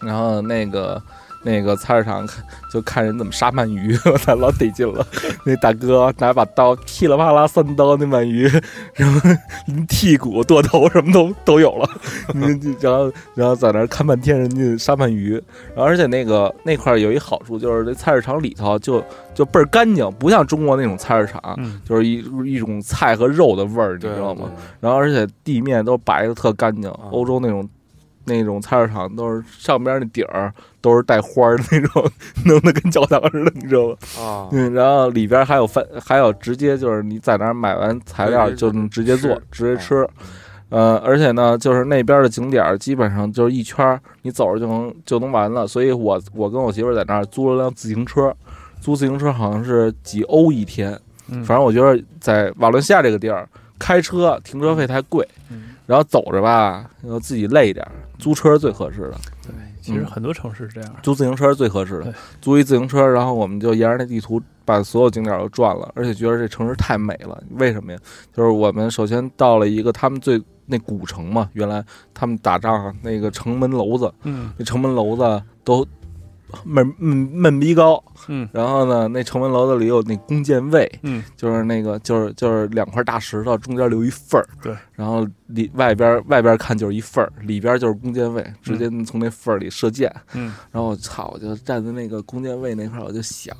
啊，然后那个那个菜市场看就看人怎么杀鳗鱼，我操，老得劲了。那大哥拿把刀噼里啪啦三刀那鳗鱼，然后剔骨剁头什么都都有了。嗯然后然后在那儿看半天人家杀鳗鱼，然后而且那个那块儿有一好处就是这菜市场里头就就倍儿干净，不像中国那种菜市场。嗯就是一一种菜和肉的味儿，你知道吗？？然后而且地面都白的特干净，欧洲那种那种菜市场都是上边那顶儿都是带花儿的那种，弄得跟教堂似的，你知道吗？对啊，嗯，然后里边还有饭，还有直接就是你在那儿买完材料就能直接做，直接吃。呃，而且呢，就是那边的景点儿基本上就是一圈儿，你走着就能就能完了。所以我我跟我媳妇在那儿租了辆自行车，租自行车好像是几欧一天，嗯，反正我觉得在瓦伦西亚这个地儿，开车停车费太贵，嗯然后走着吧，然后自己累一点儿，租车是最合适的，对，其实很多城市是这样。租自行车是最合适的对。租一自行车，然后我们就沿着那地图把所有景点都转了，而且觉得这城市太美了。为什么呀？就是我们首先到了一个他们最那古城嘛，原来他们打仗啊那个城门楼子，嗯那城门楼子都闷闷闷逼高，嗯然后呢，那城门楼子里有那弓箭位，嗯就是那个就是就是两块大石头中间留一缝儿，对，然后里外边外边看就是一缝儿，里边就是弓箭位，直接从那缝儿里射箭。嗯然后我操，我就站在那个弓箭位那块儿，我就想，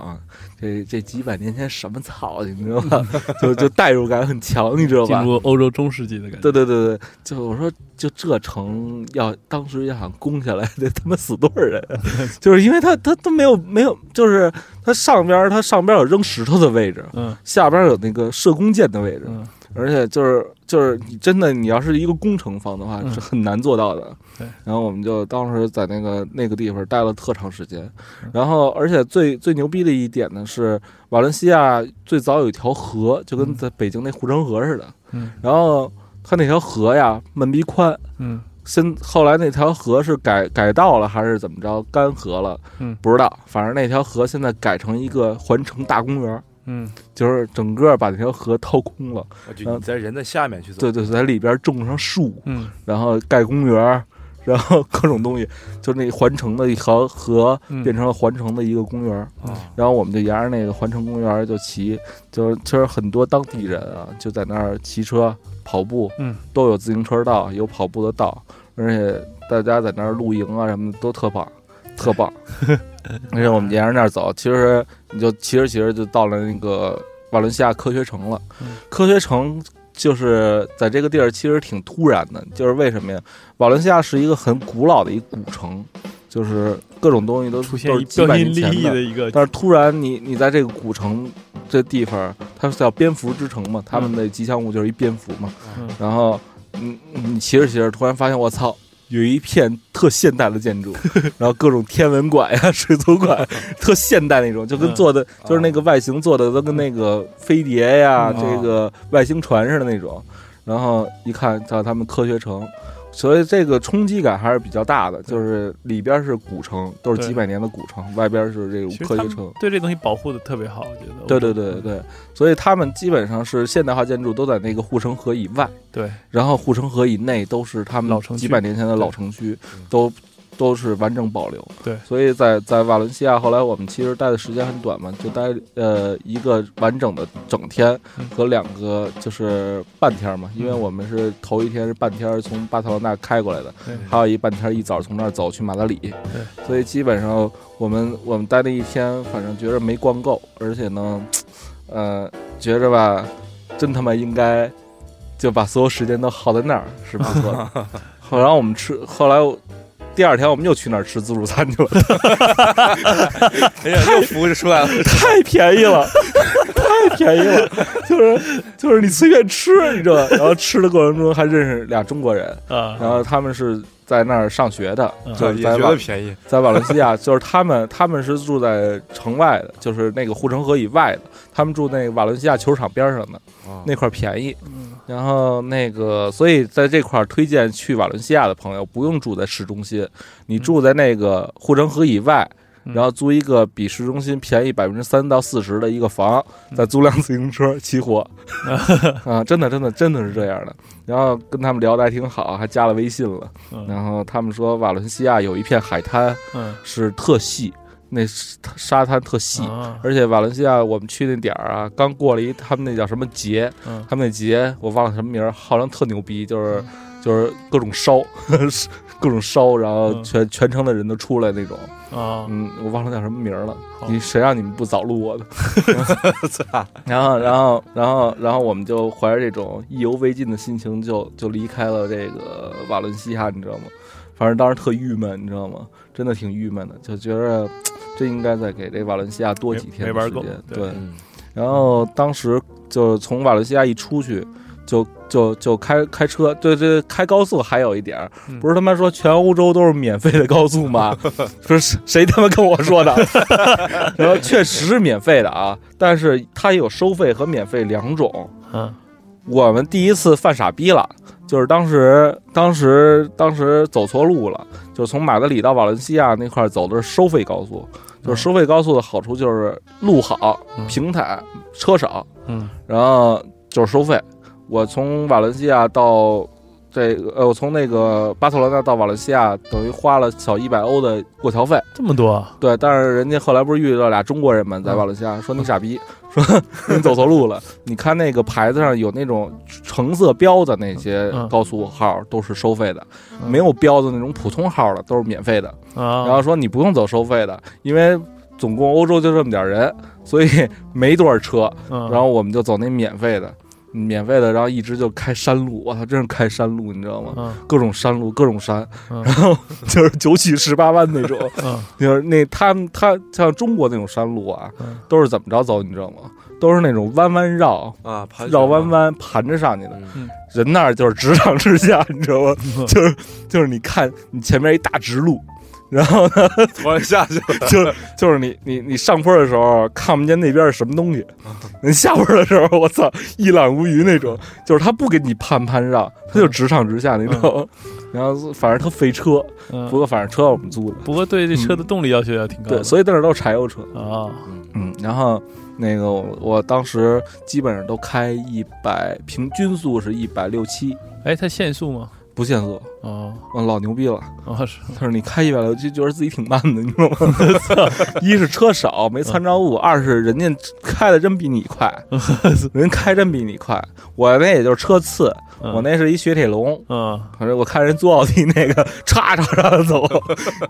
这这几百年前什么操，你知道吗？就就代入感很强，你知道吧？进入欧洲中世纪的感觉。对对对对，就我说，就这城要当时要想攻下来，得他妈死多少人啊？就是因为他他都没有没有，就是他上边儿他上边儿有扔石头的位置，嗯下边儿有那个射弓箭的位置，嗯而且就是就是你真的你要是一个工程方的话，嗯是很难做到的。对，然后我们就当时在那个那个地方待了特长时间，嗯然后而且最最牛逼的一点呢是瓦伦西亚最早有一条河，就跟嗯在北京那护城河似的，嗯然后它那条河呀闷逼宽。嗯现后来那条河是改改道了还是怎么着干涸了？嗯不知道。反正那条河现在改成一个环城大公园，嗯。就是整个把那条河掏空了。啊就你在人在下面去走，对对，在里边种上树，嗯。然后盖公园，然后各种东西，就那环城的一条河嗯。变成了环城的一个公园然后我们就沿着那个环城公园就骑，就是其实很多当地人啊就在那儿骑车、跑步，嗯，都有自行车道，有跑步的道，而且大家在那儿露营啊什么的都特棒，特棒。而且我们沿着那儿走，其实你就骑着骑着就到了那个瓦伦西亚科学城了。嗯科学城就是在这个地儿其实挺突然的，就是为什么呀？瓦伦西亚是一个很古老的一古城，就是各种东西都出现几百标新立年前的异的一个，但是突然你你在这个古城这地方，它是叫蝙蝠之城嘛，他们的吉祥物就是一蝙蝠嘛。嗯然后你你骑着骑着，突然发现我操，有一片特现代的建筑，然后各种天文馆呀、水族馆，特现代那种，就跟嗯做的、就是那个外形做的都跟那个飞碟呀、嗯这个外星船似的那种。然后一看到他们科学城。所以这个冲击感还是比较大的，就是里边是古城，都是几百年的古城，外边是这种其实他们科学城。对这东西保护的特别好，我觉得。对对对对对，所以他们基本上是现代化建筑都在那个护城河以外，对，然后护城河以内都是他们老城几百年前的老城区，都都是完整保留。对。所以在在瓦伦西亚，后来我们其实待的时间很短嘛，就待呃一个完整的整天嗯和两个就是半天嘛，因为嗯我们是头一天是半天从巴塞罗那开过来的，对。还有一半天一早从那儿走去马德里，对，所以基本上我们我们待那一天，反正觉着没逛够，而且呢，呃，觉着吧，真他妈应该就把所有时间都耗在那儿是不错的。后来我们吃，后来我第二天我们又去那儿吃自助餐去了，哎呀，又浮着出来了。太便宜了，太便宜了，就是就是你随便吃，你知道吧？然后吃的过程中还认识俩中国人，啊，然后他们是在那儿上学的，嗯。也觉就是在瓦得便宜，在瓦伦西亚，就是他们他们是住在城外的，就是那个护城河以外的，他们住那个瓦伦西亚球场边上的啊那块便宜。嗯然后那个，所以在这块儿推荐去瓦伦西亚的朋友，不用住在市中心，你住在那个护城河以外，嗯然后租一个比市中心便宜百分之三到四十的一个房，嗯再租辆自行车骑火，啊，真的真的真的是这样的。然后跟他们聊的还挺好，还加了微信了。嗯然后他们说瓦伦西亚有一片海滩嗯是特细，那是沙滩特细。啊而且瓦伦西亚，我们去那点儿啊，刚过了一他们那叫什么节，嗯他们那节我忘了什么名儿，好像特牛逼，就是就是各种烧，各种烧，然后嗯全全城的人都出来那种。啊嗯，我忘了叫什么名儿了。你谁让你们不早录我的？然后，然后，然后，然后我们就怀着这种意犹未尽的心情就，就离开了这个瓦伦西亚，你知道吗？反正当时特郁闷，你知道吗？真的挺郁闷的，就觉得真应该再给这瓦伦西亚多几天没玩够的时间。对然后当时就从瓦伦西亚一出去，就就就开开车，对对，开高速还有一点儿，嗯不是他妈说全欧洲都是免费的高速吗？不是谁他妈跟我说的？然后确实是免费的啊，但是它有收费和免费两种。嗯我们第一次犯傻逼了，就是当时当时当时走错路了，就是从马德里到瓦伦西亚那块儿走的是收费高速，就是收费高速的好处就是路好、嗯平坦、车少，嗯然后就是收费。我从瓦伦西亚到这个呃，我从那个巴塞罗那到瓦伦西亚，等于花了小一百欧的过桥费。这么多啊？对，但是人家后来不是遇到俩中国人嘛，在瓦伦西亚说你傻逼，说你走错路了。你看那个牌子上有那种橙色标的那些嗯。高速号都是收费的，嗯。没有标的那种普通号的都是免费的。啊，然后说你不用走收费的，因为总共欧洲就这么点人，所以没多少车。嗯。然后我们就走那免费的，免费的，然后一直就开山路，我操，真是开山路，你知道吗？嗯各种山路，各种山，嗯然后 就是九曲十八弯那种，嗯就是那他们他像中国那种山路啊，嗯都是怎么着走，你知道吗？都是那种弯弯绕，啊，盘绕弯，弯盘着上去的。嗯人那儿就是直上直下，你知道吗？就是就是你看你前面一大直路，然后呢，突然下去了，就是就是你你你上坡的时候看不见那边是什么东西，你下坡的时候我操一览无余那种，就是他不给你攀攀绕，他就直上直下那种，然后反正他费车，不嗯，过反正车我们租的，不过对这车的动力要求也挺高的，对，所以那儿都是柴油车，啊，嗯，然后那个我我当时基本上都开一百，平均速是一百六七，哎，它限速吗？不限速，哦我老牛逼了。哦是，他说你开一百六就，觉得自己挺慢的，你知道吗？一是车少没参照物，二是人家开的真比你快，人开真比你快。我那也就是车次，嗯我那是一雪铁龙，嗯反正我看人坐奥迪那个叉叉叉的走，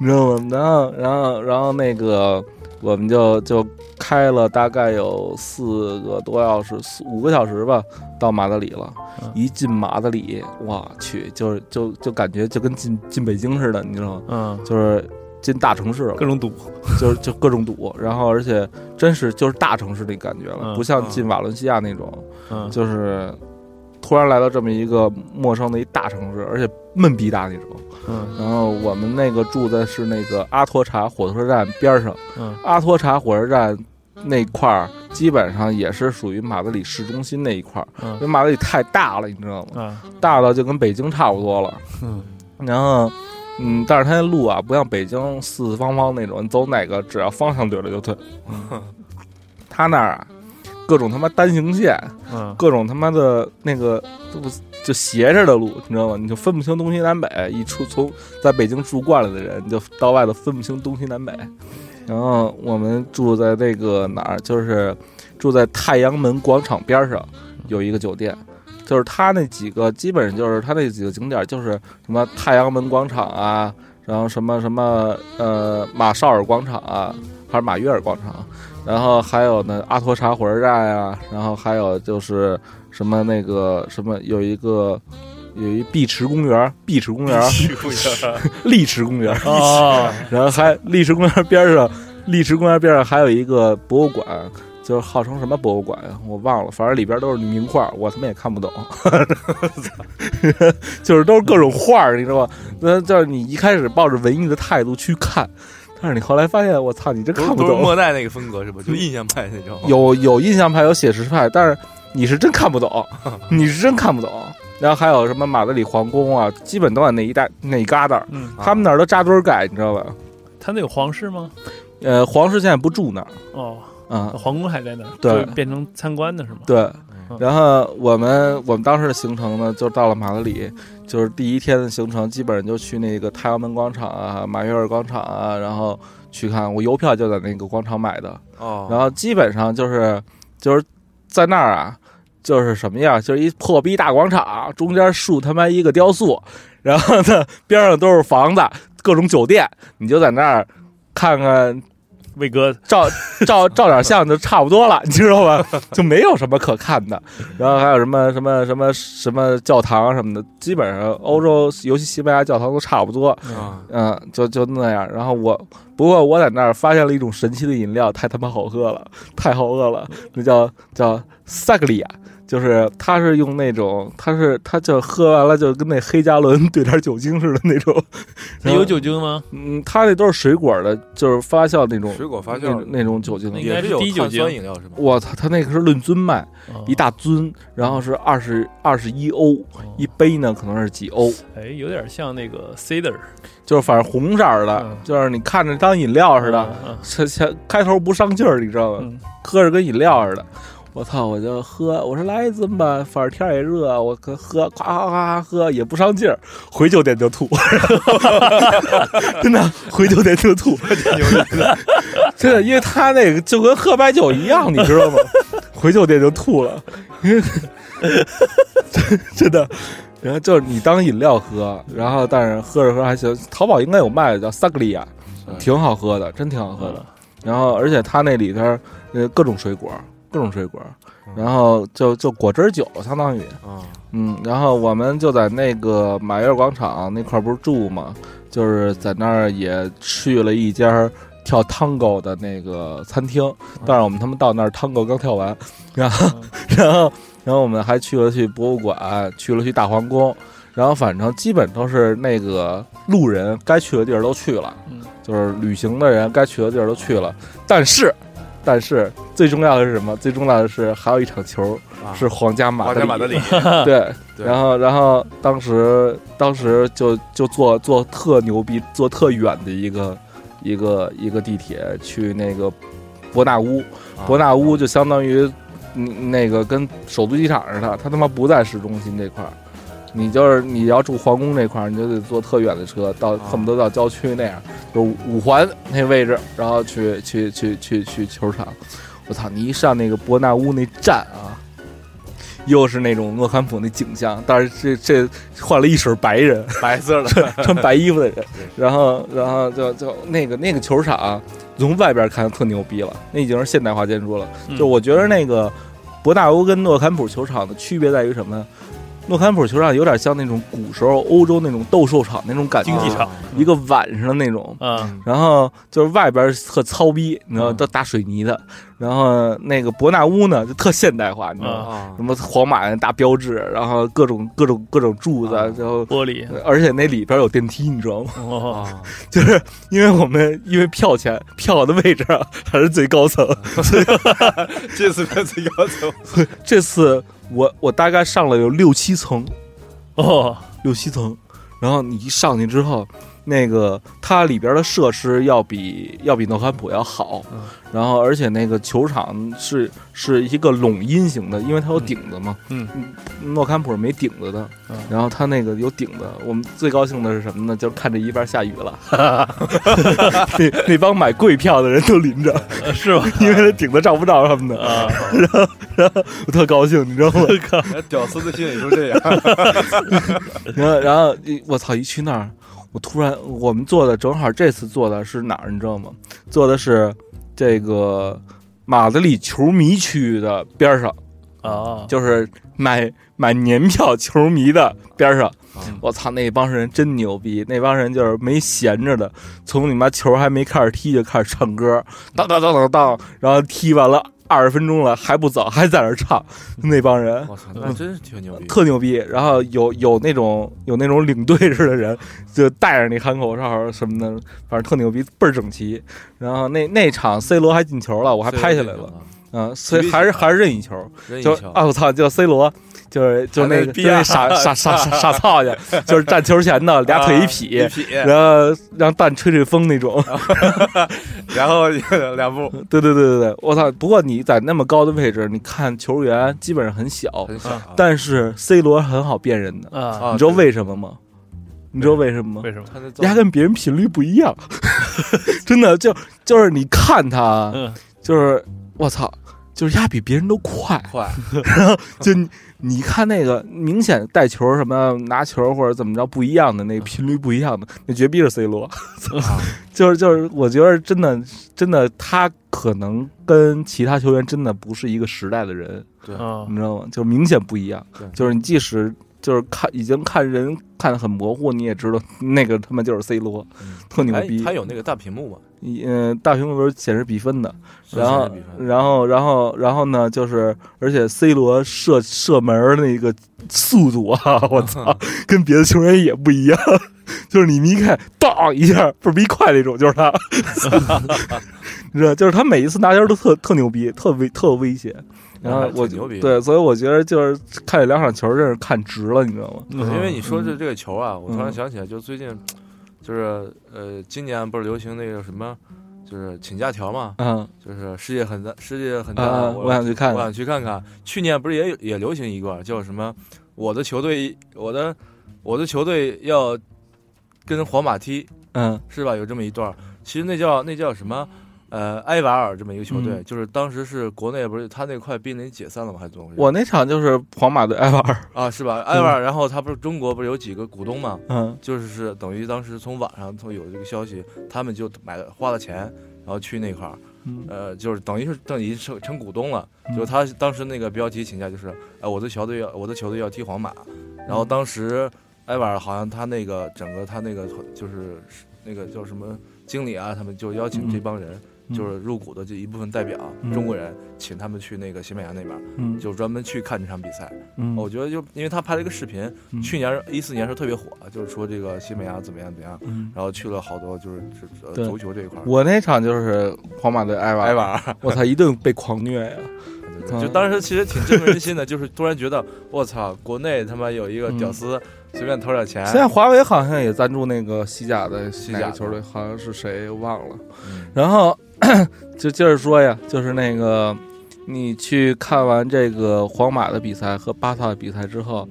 你知道吗？然后然后然后那个我们就就开了大概有四个多小时，四五个小时吧，到马德里了。嗯。一进马德里，我去，就是就就感觉就跟进进北京似的，你知道吗？嗯。就是进大城市了，各种堵，就是就各种堵，然后而且真是就是大城市那感觉了，嗯不像进瓦伦西亚那种，嗯，就是突然来到这么一个陌生的一大城市，而且闷逼大那种。嗯然后我们那个住的是那个阿托查火车站边上，嗯阿托查火车站那块儿基本上也是属于马德里市中心那一块儿，因为嗯马德里太大了，你知道吗？嗯大到就跟北京差不多了。嗯然后，嗯，但是它那路啊，不像北京四四方方那种，你走哪个只要方向对了就对。他那儿啊，各种他妈单行线，嗯各种他妈的那个都不就斜着的路，你知道吗？你就分不清东西南北。一出从在北京住惯了的人，你就到外头分不清东西南北。然后我们住在那个哪儿，就是住在太阳门广场边上有一个酒店，就是他那几个基本上就是他那几个景点，就是什么太阳门广场啊，然后什么什么呃马绍尔广场啊，还是马约尔广场，然后还有呢阿托查火车站呀、然后还有就是什么那个什么有一个有一碧池公园，碧池公园，丽池公园，哦，然后还丽池公园边上，丽池公园边上还有一个博物馆，就是号称什么博物馆呀？我忘了，反正里边都是名画，我他妈也看不懂，就是都是各种画，你知道吗？那就是你一开始抱着文艺的态度去看，但是你后来发现，我操，你这看不懂。莫奈那个风格是吧？就印象派那种。有有印象派，有写实派，但是你是真看不懂，你是真看不懂。然后还有什么马德里皇宫啊，基本都在那一带那一旮瘩，嗯，他们那儿都扎堆儿盖，你知道吧？他那有皇室吗？呃，皇室现在不住那儿，哦，啊、皇宫还在那儿，对变成参观的是吗？对嗯。然后我们我们当时的行程呢，就到了马德里，就是第一天的行程，基本上就去那个太阳门广场啊、马约尔广场啊，然后去看。我邮票就在那个广场买的，哦，然后基本上就是就是在那儿啊，就是什么呀，就是一破逼大广场，中间竖他妈一个雕塑，然后呢边上都是房子，各种酒店，你就在那儿看看魏哥，照照照点相就差不多了，你知道吧？就没有什么可看的。然后还有什么什么什么什么教堂什么的，基本上欧洲，尤其西班牙教堂都差不多。啊，嗯，就就那样。然后我，不过我在那儿发现了一种神奇的饮料，太他妈好喝了，太好喝了，那叫叫萨格利亚。就是他是用那种，他是他就喝完了就跟那黑加仑兑点酒精似的那种，那 有酒精吗？嗯，他那都是水果的，就是发酵那种水果发那酵种那种酒精，应该也是低酒精。饮料是吗？我操，他那个是论尊卖，哦。一大尊，然后是二十二十一欧哦。一杯呢，可能是几欧，哎，有点像那个 cider 就是反正红色的嗯，就是你看着当饮料似的，嗯。这这开头不上劲儿，你知道吗？嗯。喝着跟饮料似的。我操！我就喝，我说来一尊吧，反正天也热，我可喝，夸夸夸喝也不上劲儿，回酒店就吐，真的回酒店就吐，真的，因为他那个就跟喝白酒一样，你知道吗？回酒店就吐了，因为真的，然后就是你当饮料喝，然后但是喝着喝还行，淘宝应该有卖的，叫萨格利亚，挺好喝的，真挺好喝的。然后而且它那里头呃各种水果，各种水果，然后就就果汁酒相当于，啊，嗯，然后我们就在那个马月广场那块儿不是住嘛，就是在那儿也去了一家跳探戈的那个餐厅，但是我们他们到那儿探戈刚跳完，然后然后然后我们还去了去博物馆，去了去大皇宫，然后反正基本都是那个路人该去的地儿都去了，嗯就是旅行的人该去的地儿都去了，但是。但是最重要的是什么？最重要的是还有一场球啊。是皇家马德里，皇家马德里，对，对。然后然后当时当时就就坐坐特牛逼，坐特远的一个一个一个地铁去那个伯纳乌，啊。伯纳乌就相当于嗯那个跟首都机场似的，他他妈不在市中心这块儿。你就是你要住皇宫这块儿，你就得坐特远的车，到啊恨不得到郊区那样，就五环那位置，然后去去去去去球场。我操！你一上那个伯纳乌那站啊，又是那种诺坎普那景象，但是这这换了一身白人，白色的，穿白衣服的人，然后然后就就那个那个球场从外边看特牛逼了，那已经是现代化建筑了。嗯就我觉得那个伯纳乌跟诺坎普球场的区别在于什么呢？诺坎普球场有点像那种古时候欧洲那种斗兽场那种感觉，竞技场一个晚上的那种，嗯，然后就是外边特糙逼，你知道，嗯。都打水泥的，然后那个伯纳乌呢就特现代化，你知道吗？啊什么皇马那大标志，然后各种各种各种柱子，啊然后玻璃。而且那里边有电梯，你知道吗？哦，啊，就是因为我们因为票钱票的位置啊还是最高层，这次变最高层，这次我我大概上了有六七层，哦，六七层，然后你一上去之后，那个它里边的设施要比要比诺坎普要好，嗯。然后而且那个球场是是一个拢音型的，因为它有顶子嘛，嗯。诺坎普是没顶子的，嗯。然后它那个有顶子，我们最高兴的是什么呢？就是看着一半下雨了，那那帮买贵票的人都淋着，呃 是吧？因为那顶子照不着他们的，啊，我特高兴，你知道吗？靠屌丝的心里就这样。然后，然后一我操，一去那儿，我突然我们坐的正好这次坐的是哪儿，你知道吗？坐的是这个马德里球迷区的边上，啊，就是买买年票球迷的边上。啊我操，那帮人真牛逼！那帮人就是没闲着的，从你妈球还没开始踢就开始唱歌，当当当当当，然后踢完了二十分钟了还不走，还在那儿唱。那帮人我操，那真是挺牛逼。特牛逼。然后有有那种有那种领队似的人，就带着你喊口哨什么的，反正特牛逼，倍儿整齐。然后那那场 C 罗还进球了，我还拍下来了。嗯，所以还是还是任意球，就啊我操，就 C 罗，就是就那个就那那傻傻傻傻傻操去，就是站球前的俩腿一一劈，然后让蛋吹吹风那种。然后两步，对对对对对，我操！不过你在那么高的位置，你看球员基本上很小，很小啊。但是 C 罗很好辨认的。你知道为什么吗？你知道为什么吗？为什么？他跟别人频率不一样，真的就就是你看他，嗯，就是我操，就是压比别人都快，快，就你你看那个明显带球什么拿球或者怎么着不一样的，那个频率不一样的，那绝逼是 C 罗，就是就是我觉得真的真的他可能跟其他球员真的不是一个时代的人，啊你知道吗？就明显不一样对，就是你即使。就是看已经看人看的很模糊，你也知道那个他妈就是 C 罗，嗯特牛逼。哎他有那个大屏幕吗？嗯、大屏幕不是显示比分的，然后然后然后然后呢，就是而且 C 罗射射门儿那个速度啊，我操，跟别的球员也不一样，就是你一看，当一下倍儿逼快那种，就是他，你知道，就是他每一次拿球都特特牛逼，特威特危险。然后我牛逼对，所以我觉得就是看这两场球真是看值了，你知道吗？因为你说这嗯这个球啊，我突然嗯想起来，就最近，就是呃，今年不是流行那个什么，就是请假条嘛，嗯就是世界很大，世界很大，啊，我我想去看看。我想去看看。去年不是也有也流行一个叫什么？我的球队，我的我的球队要跟皇马踢，嗯是吧？有这么一段儿。其实那叫那叫什么？呃，埃瓦尔这么一个球队，嗯就是当时是国内不是他那块濒临解散了吗？还是怎么回事？我那场就是皇马对埃瓦尔，啊，是吧？埃瓦尔，然后他不是中国不是有几个股东嘛？嗯就是是等于当时从网上从有这个消息，他们就买了花了钱，然后去那块儿，嗯呃，就是等于是等于成成股东了。嗯就是他当时那个标题请假就是，哎，我的球队要我的球队要踢皇马，然嗯后当时埃瓦尔好像他那个整个他那个就是那个叫什么经理啊，他们就邀请这帮人。嗯就是入股的这一部分代表、嗯中国人，请他们去那个西班牙那边，嗯就专门去看这场比赛。嗯我觉得就因为他拍了一个视频，嗯去年一四年是特别火，就是说这个西班牙怎么样怎么样，嗯，然后去了好多就是足球这一块儿。我那场就是皇马对埃瓦尔，埃瓦，我操，一顿被狂虐呀！就当时其实挺振奋人心的，就是突然觉得我操，国内他妈有一个屌丝随便投点钱，现在华为好像也赞助那个西甲的西甲球队，好像是谁我忘了。嗯然后 就接着说呀，就是那个你去看完这个皇马的比赛和巴萨的比赛之后，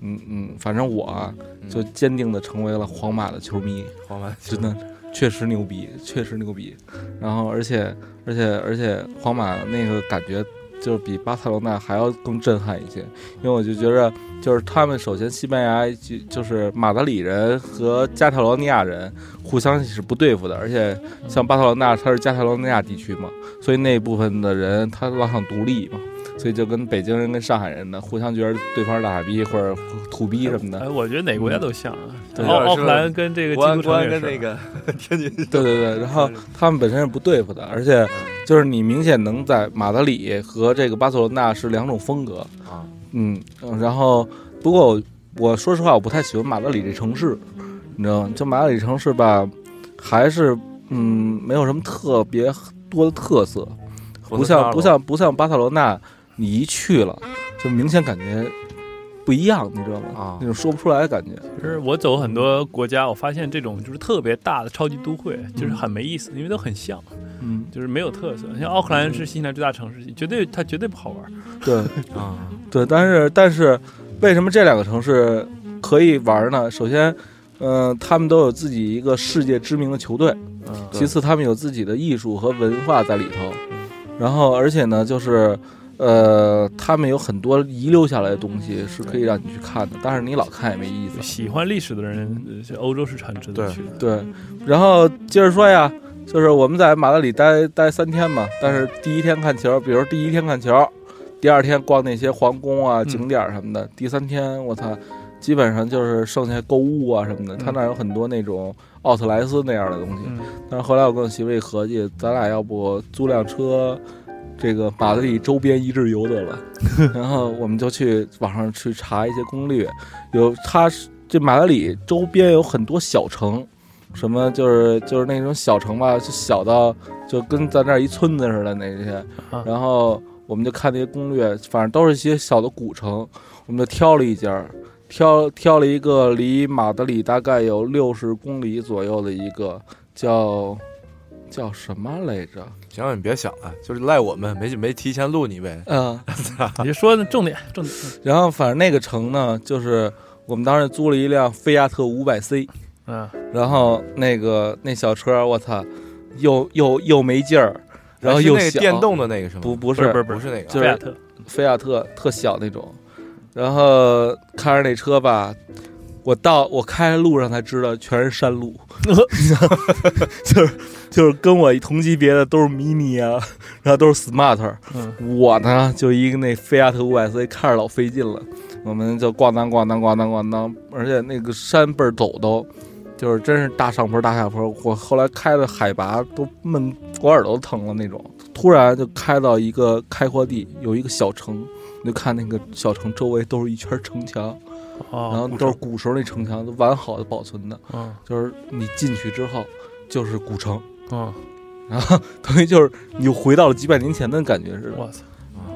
嗯嗯，反正我就坚定的成为了皇马的球迷，皇马真的确实牛逼，确实牛逼。然后而且而且而且皇马那个感觉。就是比巴塞罗那还要更震撼一些，因为我就觉着，就是他们首先西班牙就就是马德里人和加泰罗尼亚人互相是不对付的，而且像巴塞罗那它是加泰罗尼亚地区嘛，所以那部分的人他老想独立嘛，所以就跟北京人跟上海人呢，互相觉得对方是大傻逼或者土逼什么哎，的。我觉得哪个国家都像啊，对奥奥是克兰跟这个国安国基督城也是安跟那个 天津对对对，然后他们本身是不对付的，而且就是你明显能在马德里和这个巴塞罗那是两种风格。啊，嗯，嗯然后不过我我说实话，我不太喜欢马德里这城市，你知道吗？就马德里城市吧，还是嗯没有什么特别多的特色，不像不像不像巴塞罗那，你一去了就明显感觉不一样，你知道吗？啊那种说不出来的感觉。其实我走很多国家，我发现这种就是特别大的超级都会，就是很没意思，因为都很像，嗯，就是没有特色。像奥克兰是新西兰最大城市，绝对它绝对不好玩。对 啊，对，但是但是为什么这两个城市可以玩呢？首先，嗯、他们都有自己一个世界知名的球队。嗯，其次，他们有自己的艺术和文化在里头，然后而且呢，就是呃，他们有很多遗留下来的东西是可以让你去看的，但是你老看也没意思。喜欢历史的人，欧洲是很值得去的。对，然后接着说呀，就是我们在马德里待待三天嘛，但是第一天看球，比如第一天看球，第二天逛那些皇宫啊、嗯景点什么的，第三天我操，基本上就是剩下购物啊什么的，他那儿有很多那种奥特莱斯那样的东西。嗯，但是后来我跟我媳妇一合计，咱俩要不租辆车，这个马德里周边一日游得了。然后我们就去网上去查一些攻略，有它是这马德里周边有很多小城，什么就是就是那种小城吧，就小到就跟咱这儿一村子似的那些啊。然后我们就看那些攻略，反正都是一些小的古城，我们就挑了一家。挑挑了一个离马德里大概有六十公里左右的一个叫叫什么来着？行了，你别想了，就是赖我们没没提前录你呗。嗯，你就说重点重点。然后反正那个城呢，就是我们当时租了一辆菲亚特五百 C，嗯，然后那个那小车，我操，又又又没劲儿，然后又小，那个电动的那个是吗？不不不是不是不是那个，就是菲亚特，菲亚特特小那种，然后开着那车吧，我到我开路上才知道全是山路，就是就是跟我同级别的都是 mini 啊，然后都是 smart，嗯，我呢就一个那菲亚特五百 C 看着老费劲了，我们就咣当咣当咣当咣当，而且那个山倍儿陡都。就是真是大上坡大下坡，我后来开的海拔都闷，我耳朵疼了那种。突然就开到一个开阔地，有一个小城，你就看那个小城周围都是一圈城墙，然后哦，都是古时候那城墙，都完好的保存的。嗯。就是你进去之后就是古城，嗯，然后等于就是你又回到了几百年前的感觉似的。哇塞，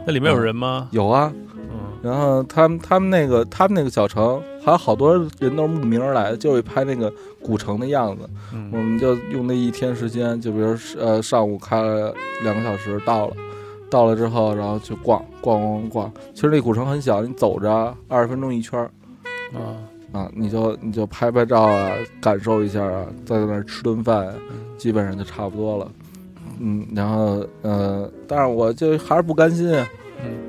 那里面有人吗？有啊，嗯，然后他们他们那个他们那个小城，还有好多人都是慕名而来的，就是拍那个古城的样子。我嗯们就用那一天时间，就比如呃上午开了两个小时到了，到了之后然后去逛逛逛逛。其实那古城很小，你走着二十分钟一圈儿啊，啊，你就你就拍拍照啊，感受一下啊，再在那儿吃顿饭，基本上就差不多了。嗯，然后呃，但是我就还是不甘心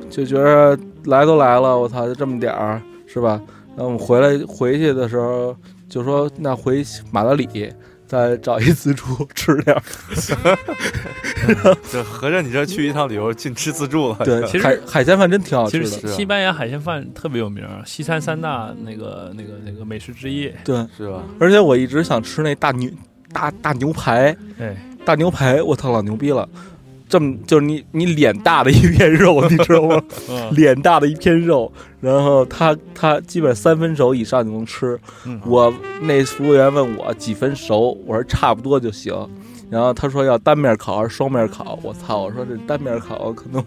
就觉得来都来了，我操，就这么点儿，是吧？然后我们回来回去的时候就说，那回马德里再找一自助吃点儿。这合着你这去一趟旅游净吃自助了。对，其实海海鲜饭真挺好吃的。其实西西班牙海鲜饭特别有名儿，西餐三大那个那个那个美食之一。对，是吧？而且我一直想吃那大牛大大牛排，哎，大牛排，我操，老牛逼了！这么就是你你脸大的一片肉，你知道吗？嗯 脸大的一片肉，然后它它基本三分熟以上就能吃。嗯我那服务员问我几分熟，我说差不多就行。然后他说要单面烤还是双面烤，我操！我说这单面烤可能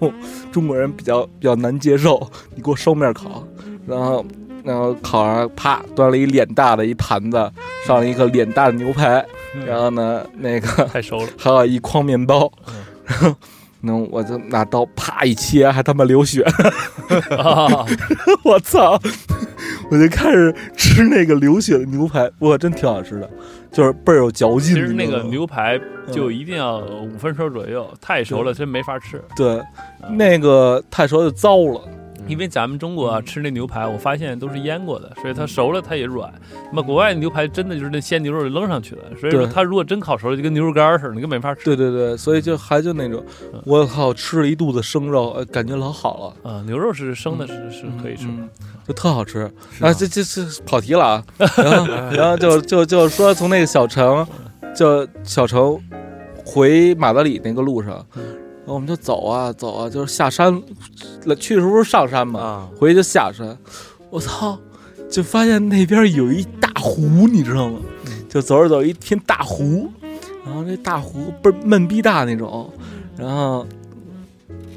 中国人比较 比较难接受，你给我双面烤。然后然后烤上啪端了一脸大的一盘子，上了一个脸大的牛排，然后呢那个太熟了。还有一筐面包嗯，然后那我就拿刀啪一切，还他妈流血，啊，我操！我就开始吃那个流血的牛排，哇，真挺好吃的，就是倍儿有嚼劲。其实那个牛排嗯就一定要五分熟左右，太熟了真没法吃。对，那个太熟就糟了，因为咱们中国啊吃那牛排，我发现都是腌过的，所以它熟了它也软。那么国外的牛排真的就是那鲜牛肉扔上去的，所以说它如果真烤熟了，就跟牛肉干儿似的，你根本没法吃。对对对，所以就还就那种，我靠，吃了一肚子生肉，呃感觉老好了。啊，牛肉是生的是是可以吃的。嗯，就特好吃啊！这这这跑题了啊！然后 然后就就就说从那个小城，就小城回马德里那个路上，我们就走啊走啊，就是下山，去的时候是上山嘛，啊，回去就下山。我操！就发现那边有一大湖，你知道吗？就走着走一片大湖，然后那大湖倍儿闷逼大那种，然后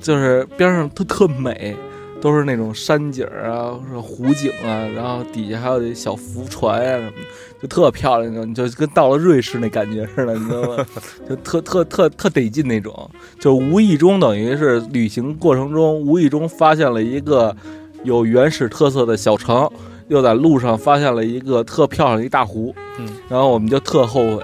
就是边上它特美，都是那种山景啊，或者湖景啊，然后底下还有那小浮船啊什么的，就特漂亮那种，你就跟到了瑞士那感觉似的，你知道吗？就特特特特得劲那种，就无意中等于是旅行过程中无意中发现了一个有原始特色的小城，又在路上发现了一个特漂亮的一大湖，嗯，然后我们就特后悔。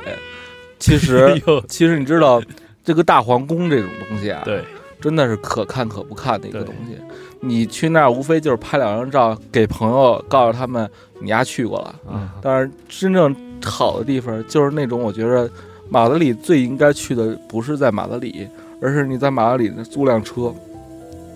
其实 其实你知道，这个大皇宫这种东西啊，对，真的是可看可不看的一个东西。你去那儿无非就是拍两张照，给朋友告诉他们你丫去过了。嗯但是真正好的地方就是那种，我觉得马德里最应该去的不是在马德里，而是你在马德里租辆车，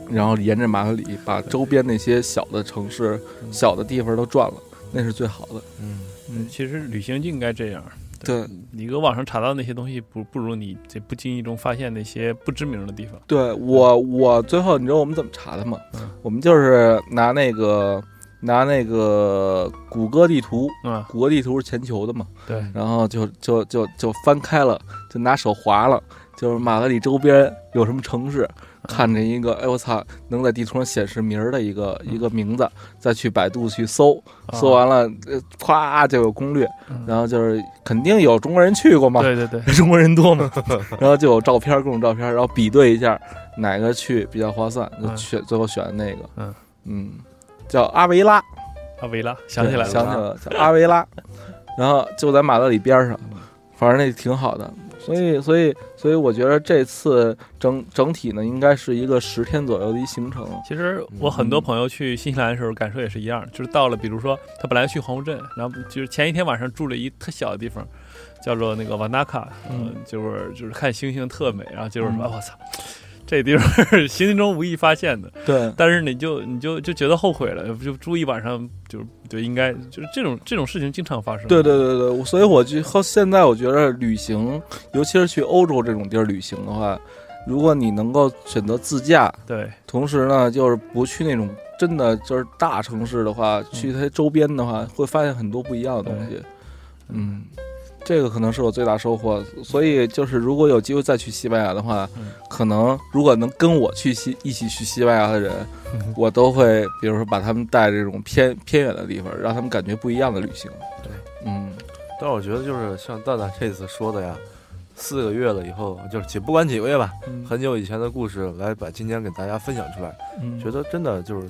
然后沿着马德里把周边那些小的城市、小的地方都转了，那是最好的。嗯，嗯，其实旅行就应该这样。对你搁网上查到那些东西，不不如你这不经意中发现那些不知名的地方。对，我我最后你知道我们怎么查的吗？嗯。我们就是拿那个拿那个谷歌地图，嗯，谷歌地图是全球的嘛，对，然后就就就就翻开了，就拿手划了，就是马德里周边有什么城市，看着一个，哎我操，能在地图上显示名儿的一个一个名字，再去百度去搜，搜完了，呃咵就有攻略，嗯。然后就是肯定有中国人去过嘛，对对对，中国人多嘛，然后就有照片，各种照片，然后比对一下哪个去比较划算，就嗯。选最后选的那个，嗯。嗯，叫阿维拉，阿维拉想起来了，想起来了，叫阿维拉，然后就在马德里边上，反正那挺好的。所以，所以，所以，我觉得这次整整体呢，应该是一个十天左右的一行程。其实我很多朋友去新西兰的时候感受也是一样，就是到了，比如说他本来去皇后镇，然后就是前一天晚上住了一特小的地方，叫做那个瓦纳卡，嗯嗯，就是就是看星星特美，然后就是说嗯我操，这地方是行进中无意发现的，对，但是你就你就就觉得后悔了，就住一晚上就就应该就是这种这种事情经常发生。对对对对，所以我就后现在我觉得旅行，尤其是去欧洲这种地儿旅行的话，如果你能够选择自驾，对同时呢，就是不去那种真的就是大城市的话，去它周边的话，会发现很多不一样的东西。嗯，这个可能是我最大收获。所以就是如果有机会再去西班牙的话，嗯可能如果能跟我去西一起去西班牙的人，我都会比如说把他们带这种偏偏远的地方，让他们感觉不一样的旅行。对，嗯，但是我觉得就是像蛋蛋这次说的呀，四个月了以后，就是几不管几个月吧，嗯很久以前的故事来把今天给大家分享出来，嗯觉得真的就是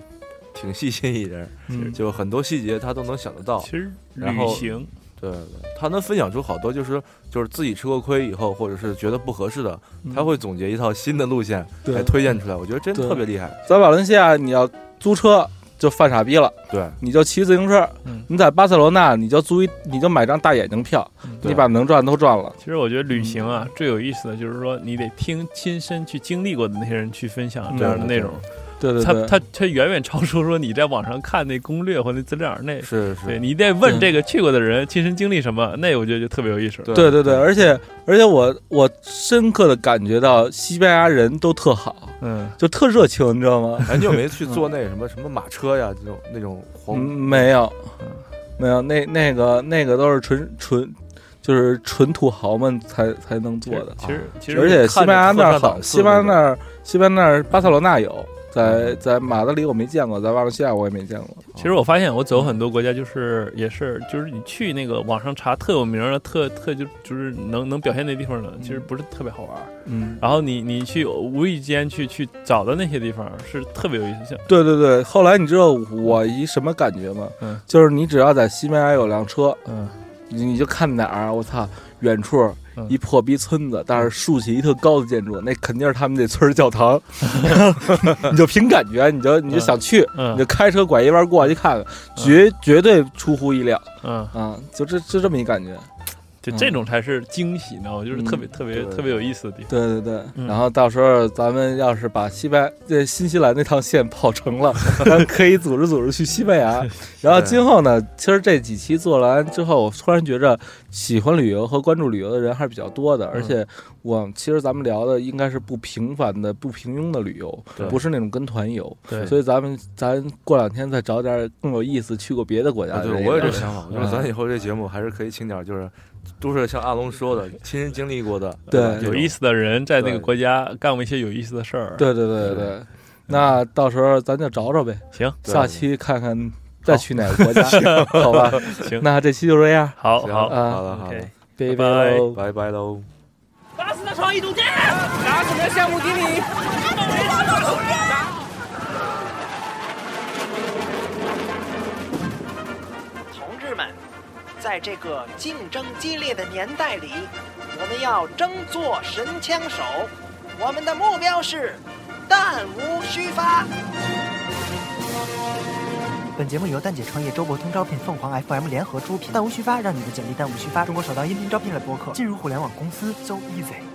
挺细心一人，嗯就很多细节他都能想得到。其实然后旅行对对，他能分享出好多，就是就是自己吃过亏以后，或者是觉得不合适的，他会总结一套新的路线来。推荐出来。我觉得真特别厉害。在瓦伦西亚你要租车就犯傻逼了，对，你就骑自行车；嗯你在巴塞罗那你就租一你就买张大眼睛票，对你把能赚都赚了。其实我觉得旅行啊，最有意思的就是说，你得听亲身去经历过的那些人去分享这样的内容。他对对对对，他他远远超出说你在网上看那攻略或那资料那。是是，对你得问这个去过的人亲身经历什么，那我觉得就特别有意思。对对对对，而且而且我我深刻的感觉到西班牙人都特好，嗯，就特热情，你知道吗？哎，你有没有去坐那什么什么马车呀？这种那种嗯，黄没有，没有，那那个那个都是纯纯，就是纯土豪们才才能做的。其实其实而且西班牙那儿好，西班牙那儿西班牙那儿巴塞罗那有，在在马德里我没见过，在瓦伦西亚我也没见过。其实我发现我走很多国家，就是也是就是你去那个网上查特有名的、特特就就是能能表现那地方的，其实不是特别好玩。嗯，然后你你去无意间去去找的那些地方是特别有意思，像对对对。后来你知道我一什么感觉吗？嗯就是你只要在西班牙有辆车，嗯你你就看哪儿，我操，远处嗯一破逼村子，但是竖起一特高的建筑，那肯定是他们那村儿教堂。你就凭感觉，你就你就想去，嗯你就开车拐一弯过去看看，绝绝对出乎意料嗯，啊！就这就这么一感觉。就这种才是惊喜呢，我就是特别特别特别有意思的地方。对对对，嗯然后到时候咱们要是把西班这新西兰那趟线跑成了，咱可以组织组织去西班牙。然后今后呢，其实这几期做完之后，我突然觉着喜欢旅游和关注旅游的人还是比较多的，而且我其实咱们聊的应该是不平凡的、不平庸的旅游，不是那种跟团游。对所以咱们咱过两天再找点更有意思、去过别的国家。对，我也这想法，就是嗯咱以后这节目还是可以请点，就是都是像阿龙说的，亲身经历过的，对有意。思的人在那个国家干过一些有意思的事儿。对对对对对，那到时候咱就找找呗。行下期看看再去哪个国家，好吧？行，那这期就这样，好好啊好了好了拜拜拜。拜拜喽。打死的创意总监，拿什么项目经理？在这个竞争激烈的年代里，我们要争做神枪手。我们的目标是弹无虚发。本节目由蛋姐创业、周伯通招聘、凤凰 FM 联合出品。弹无虚发，让你的简历弹无虚发。中国首档音频招聘类播客，进入互联网公司 so easy。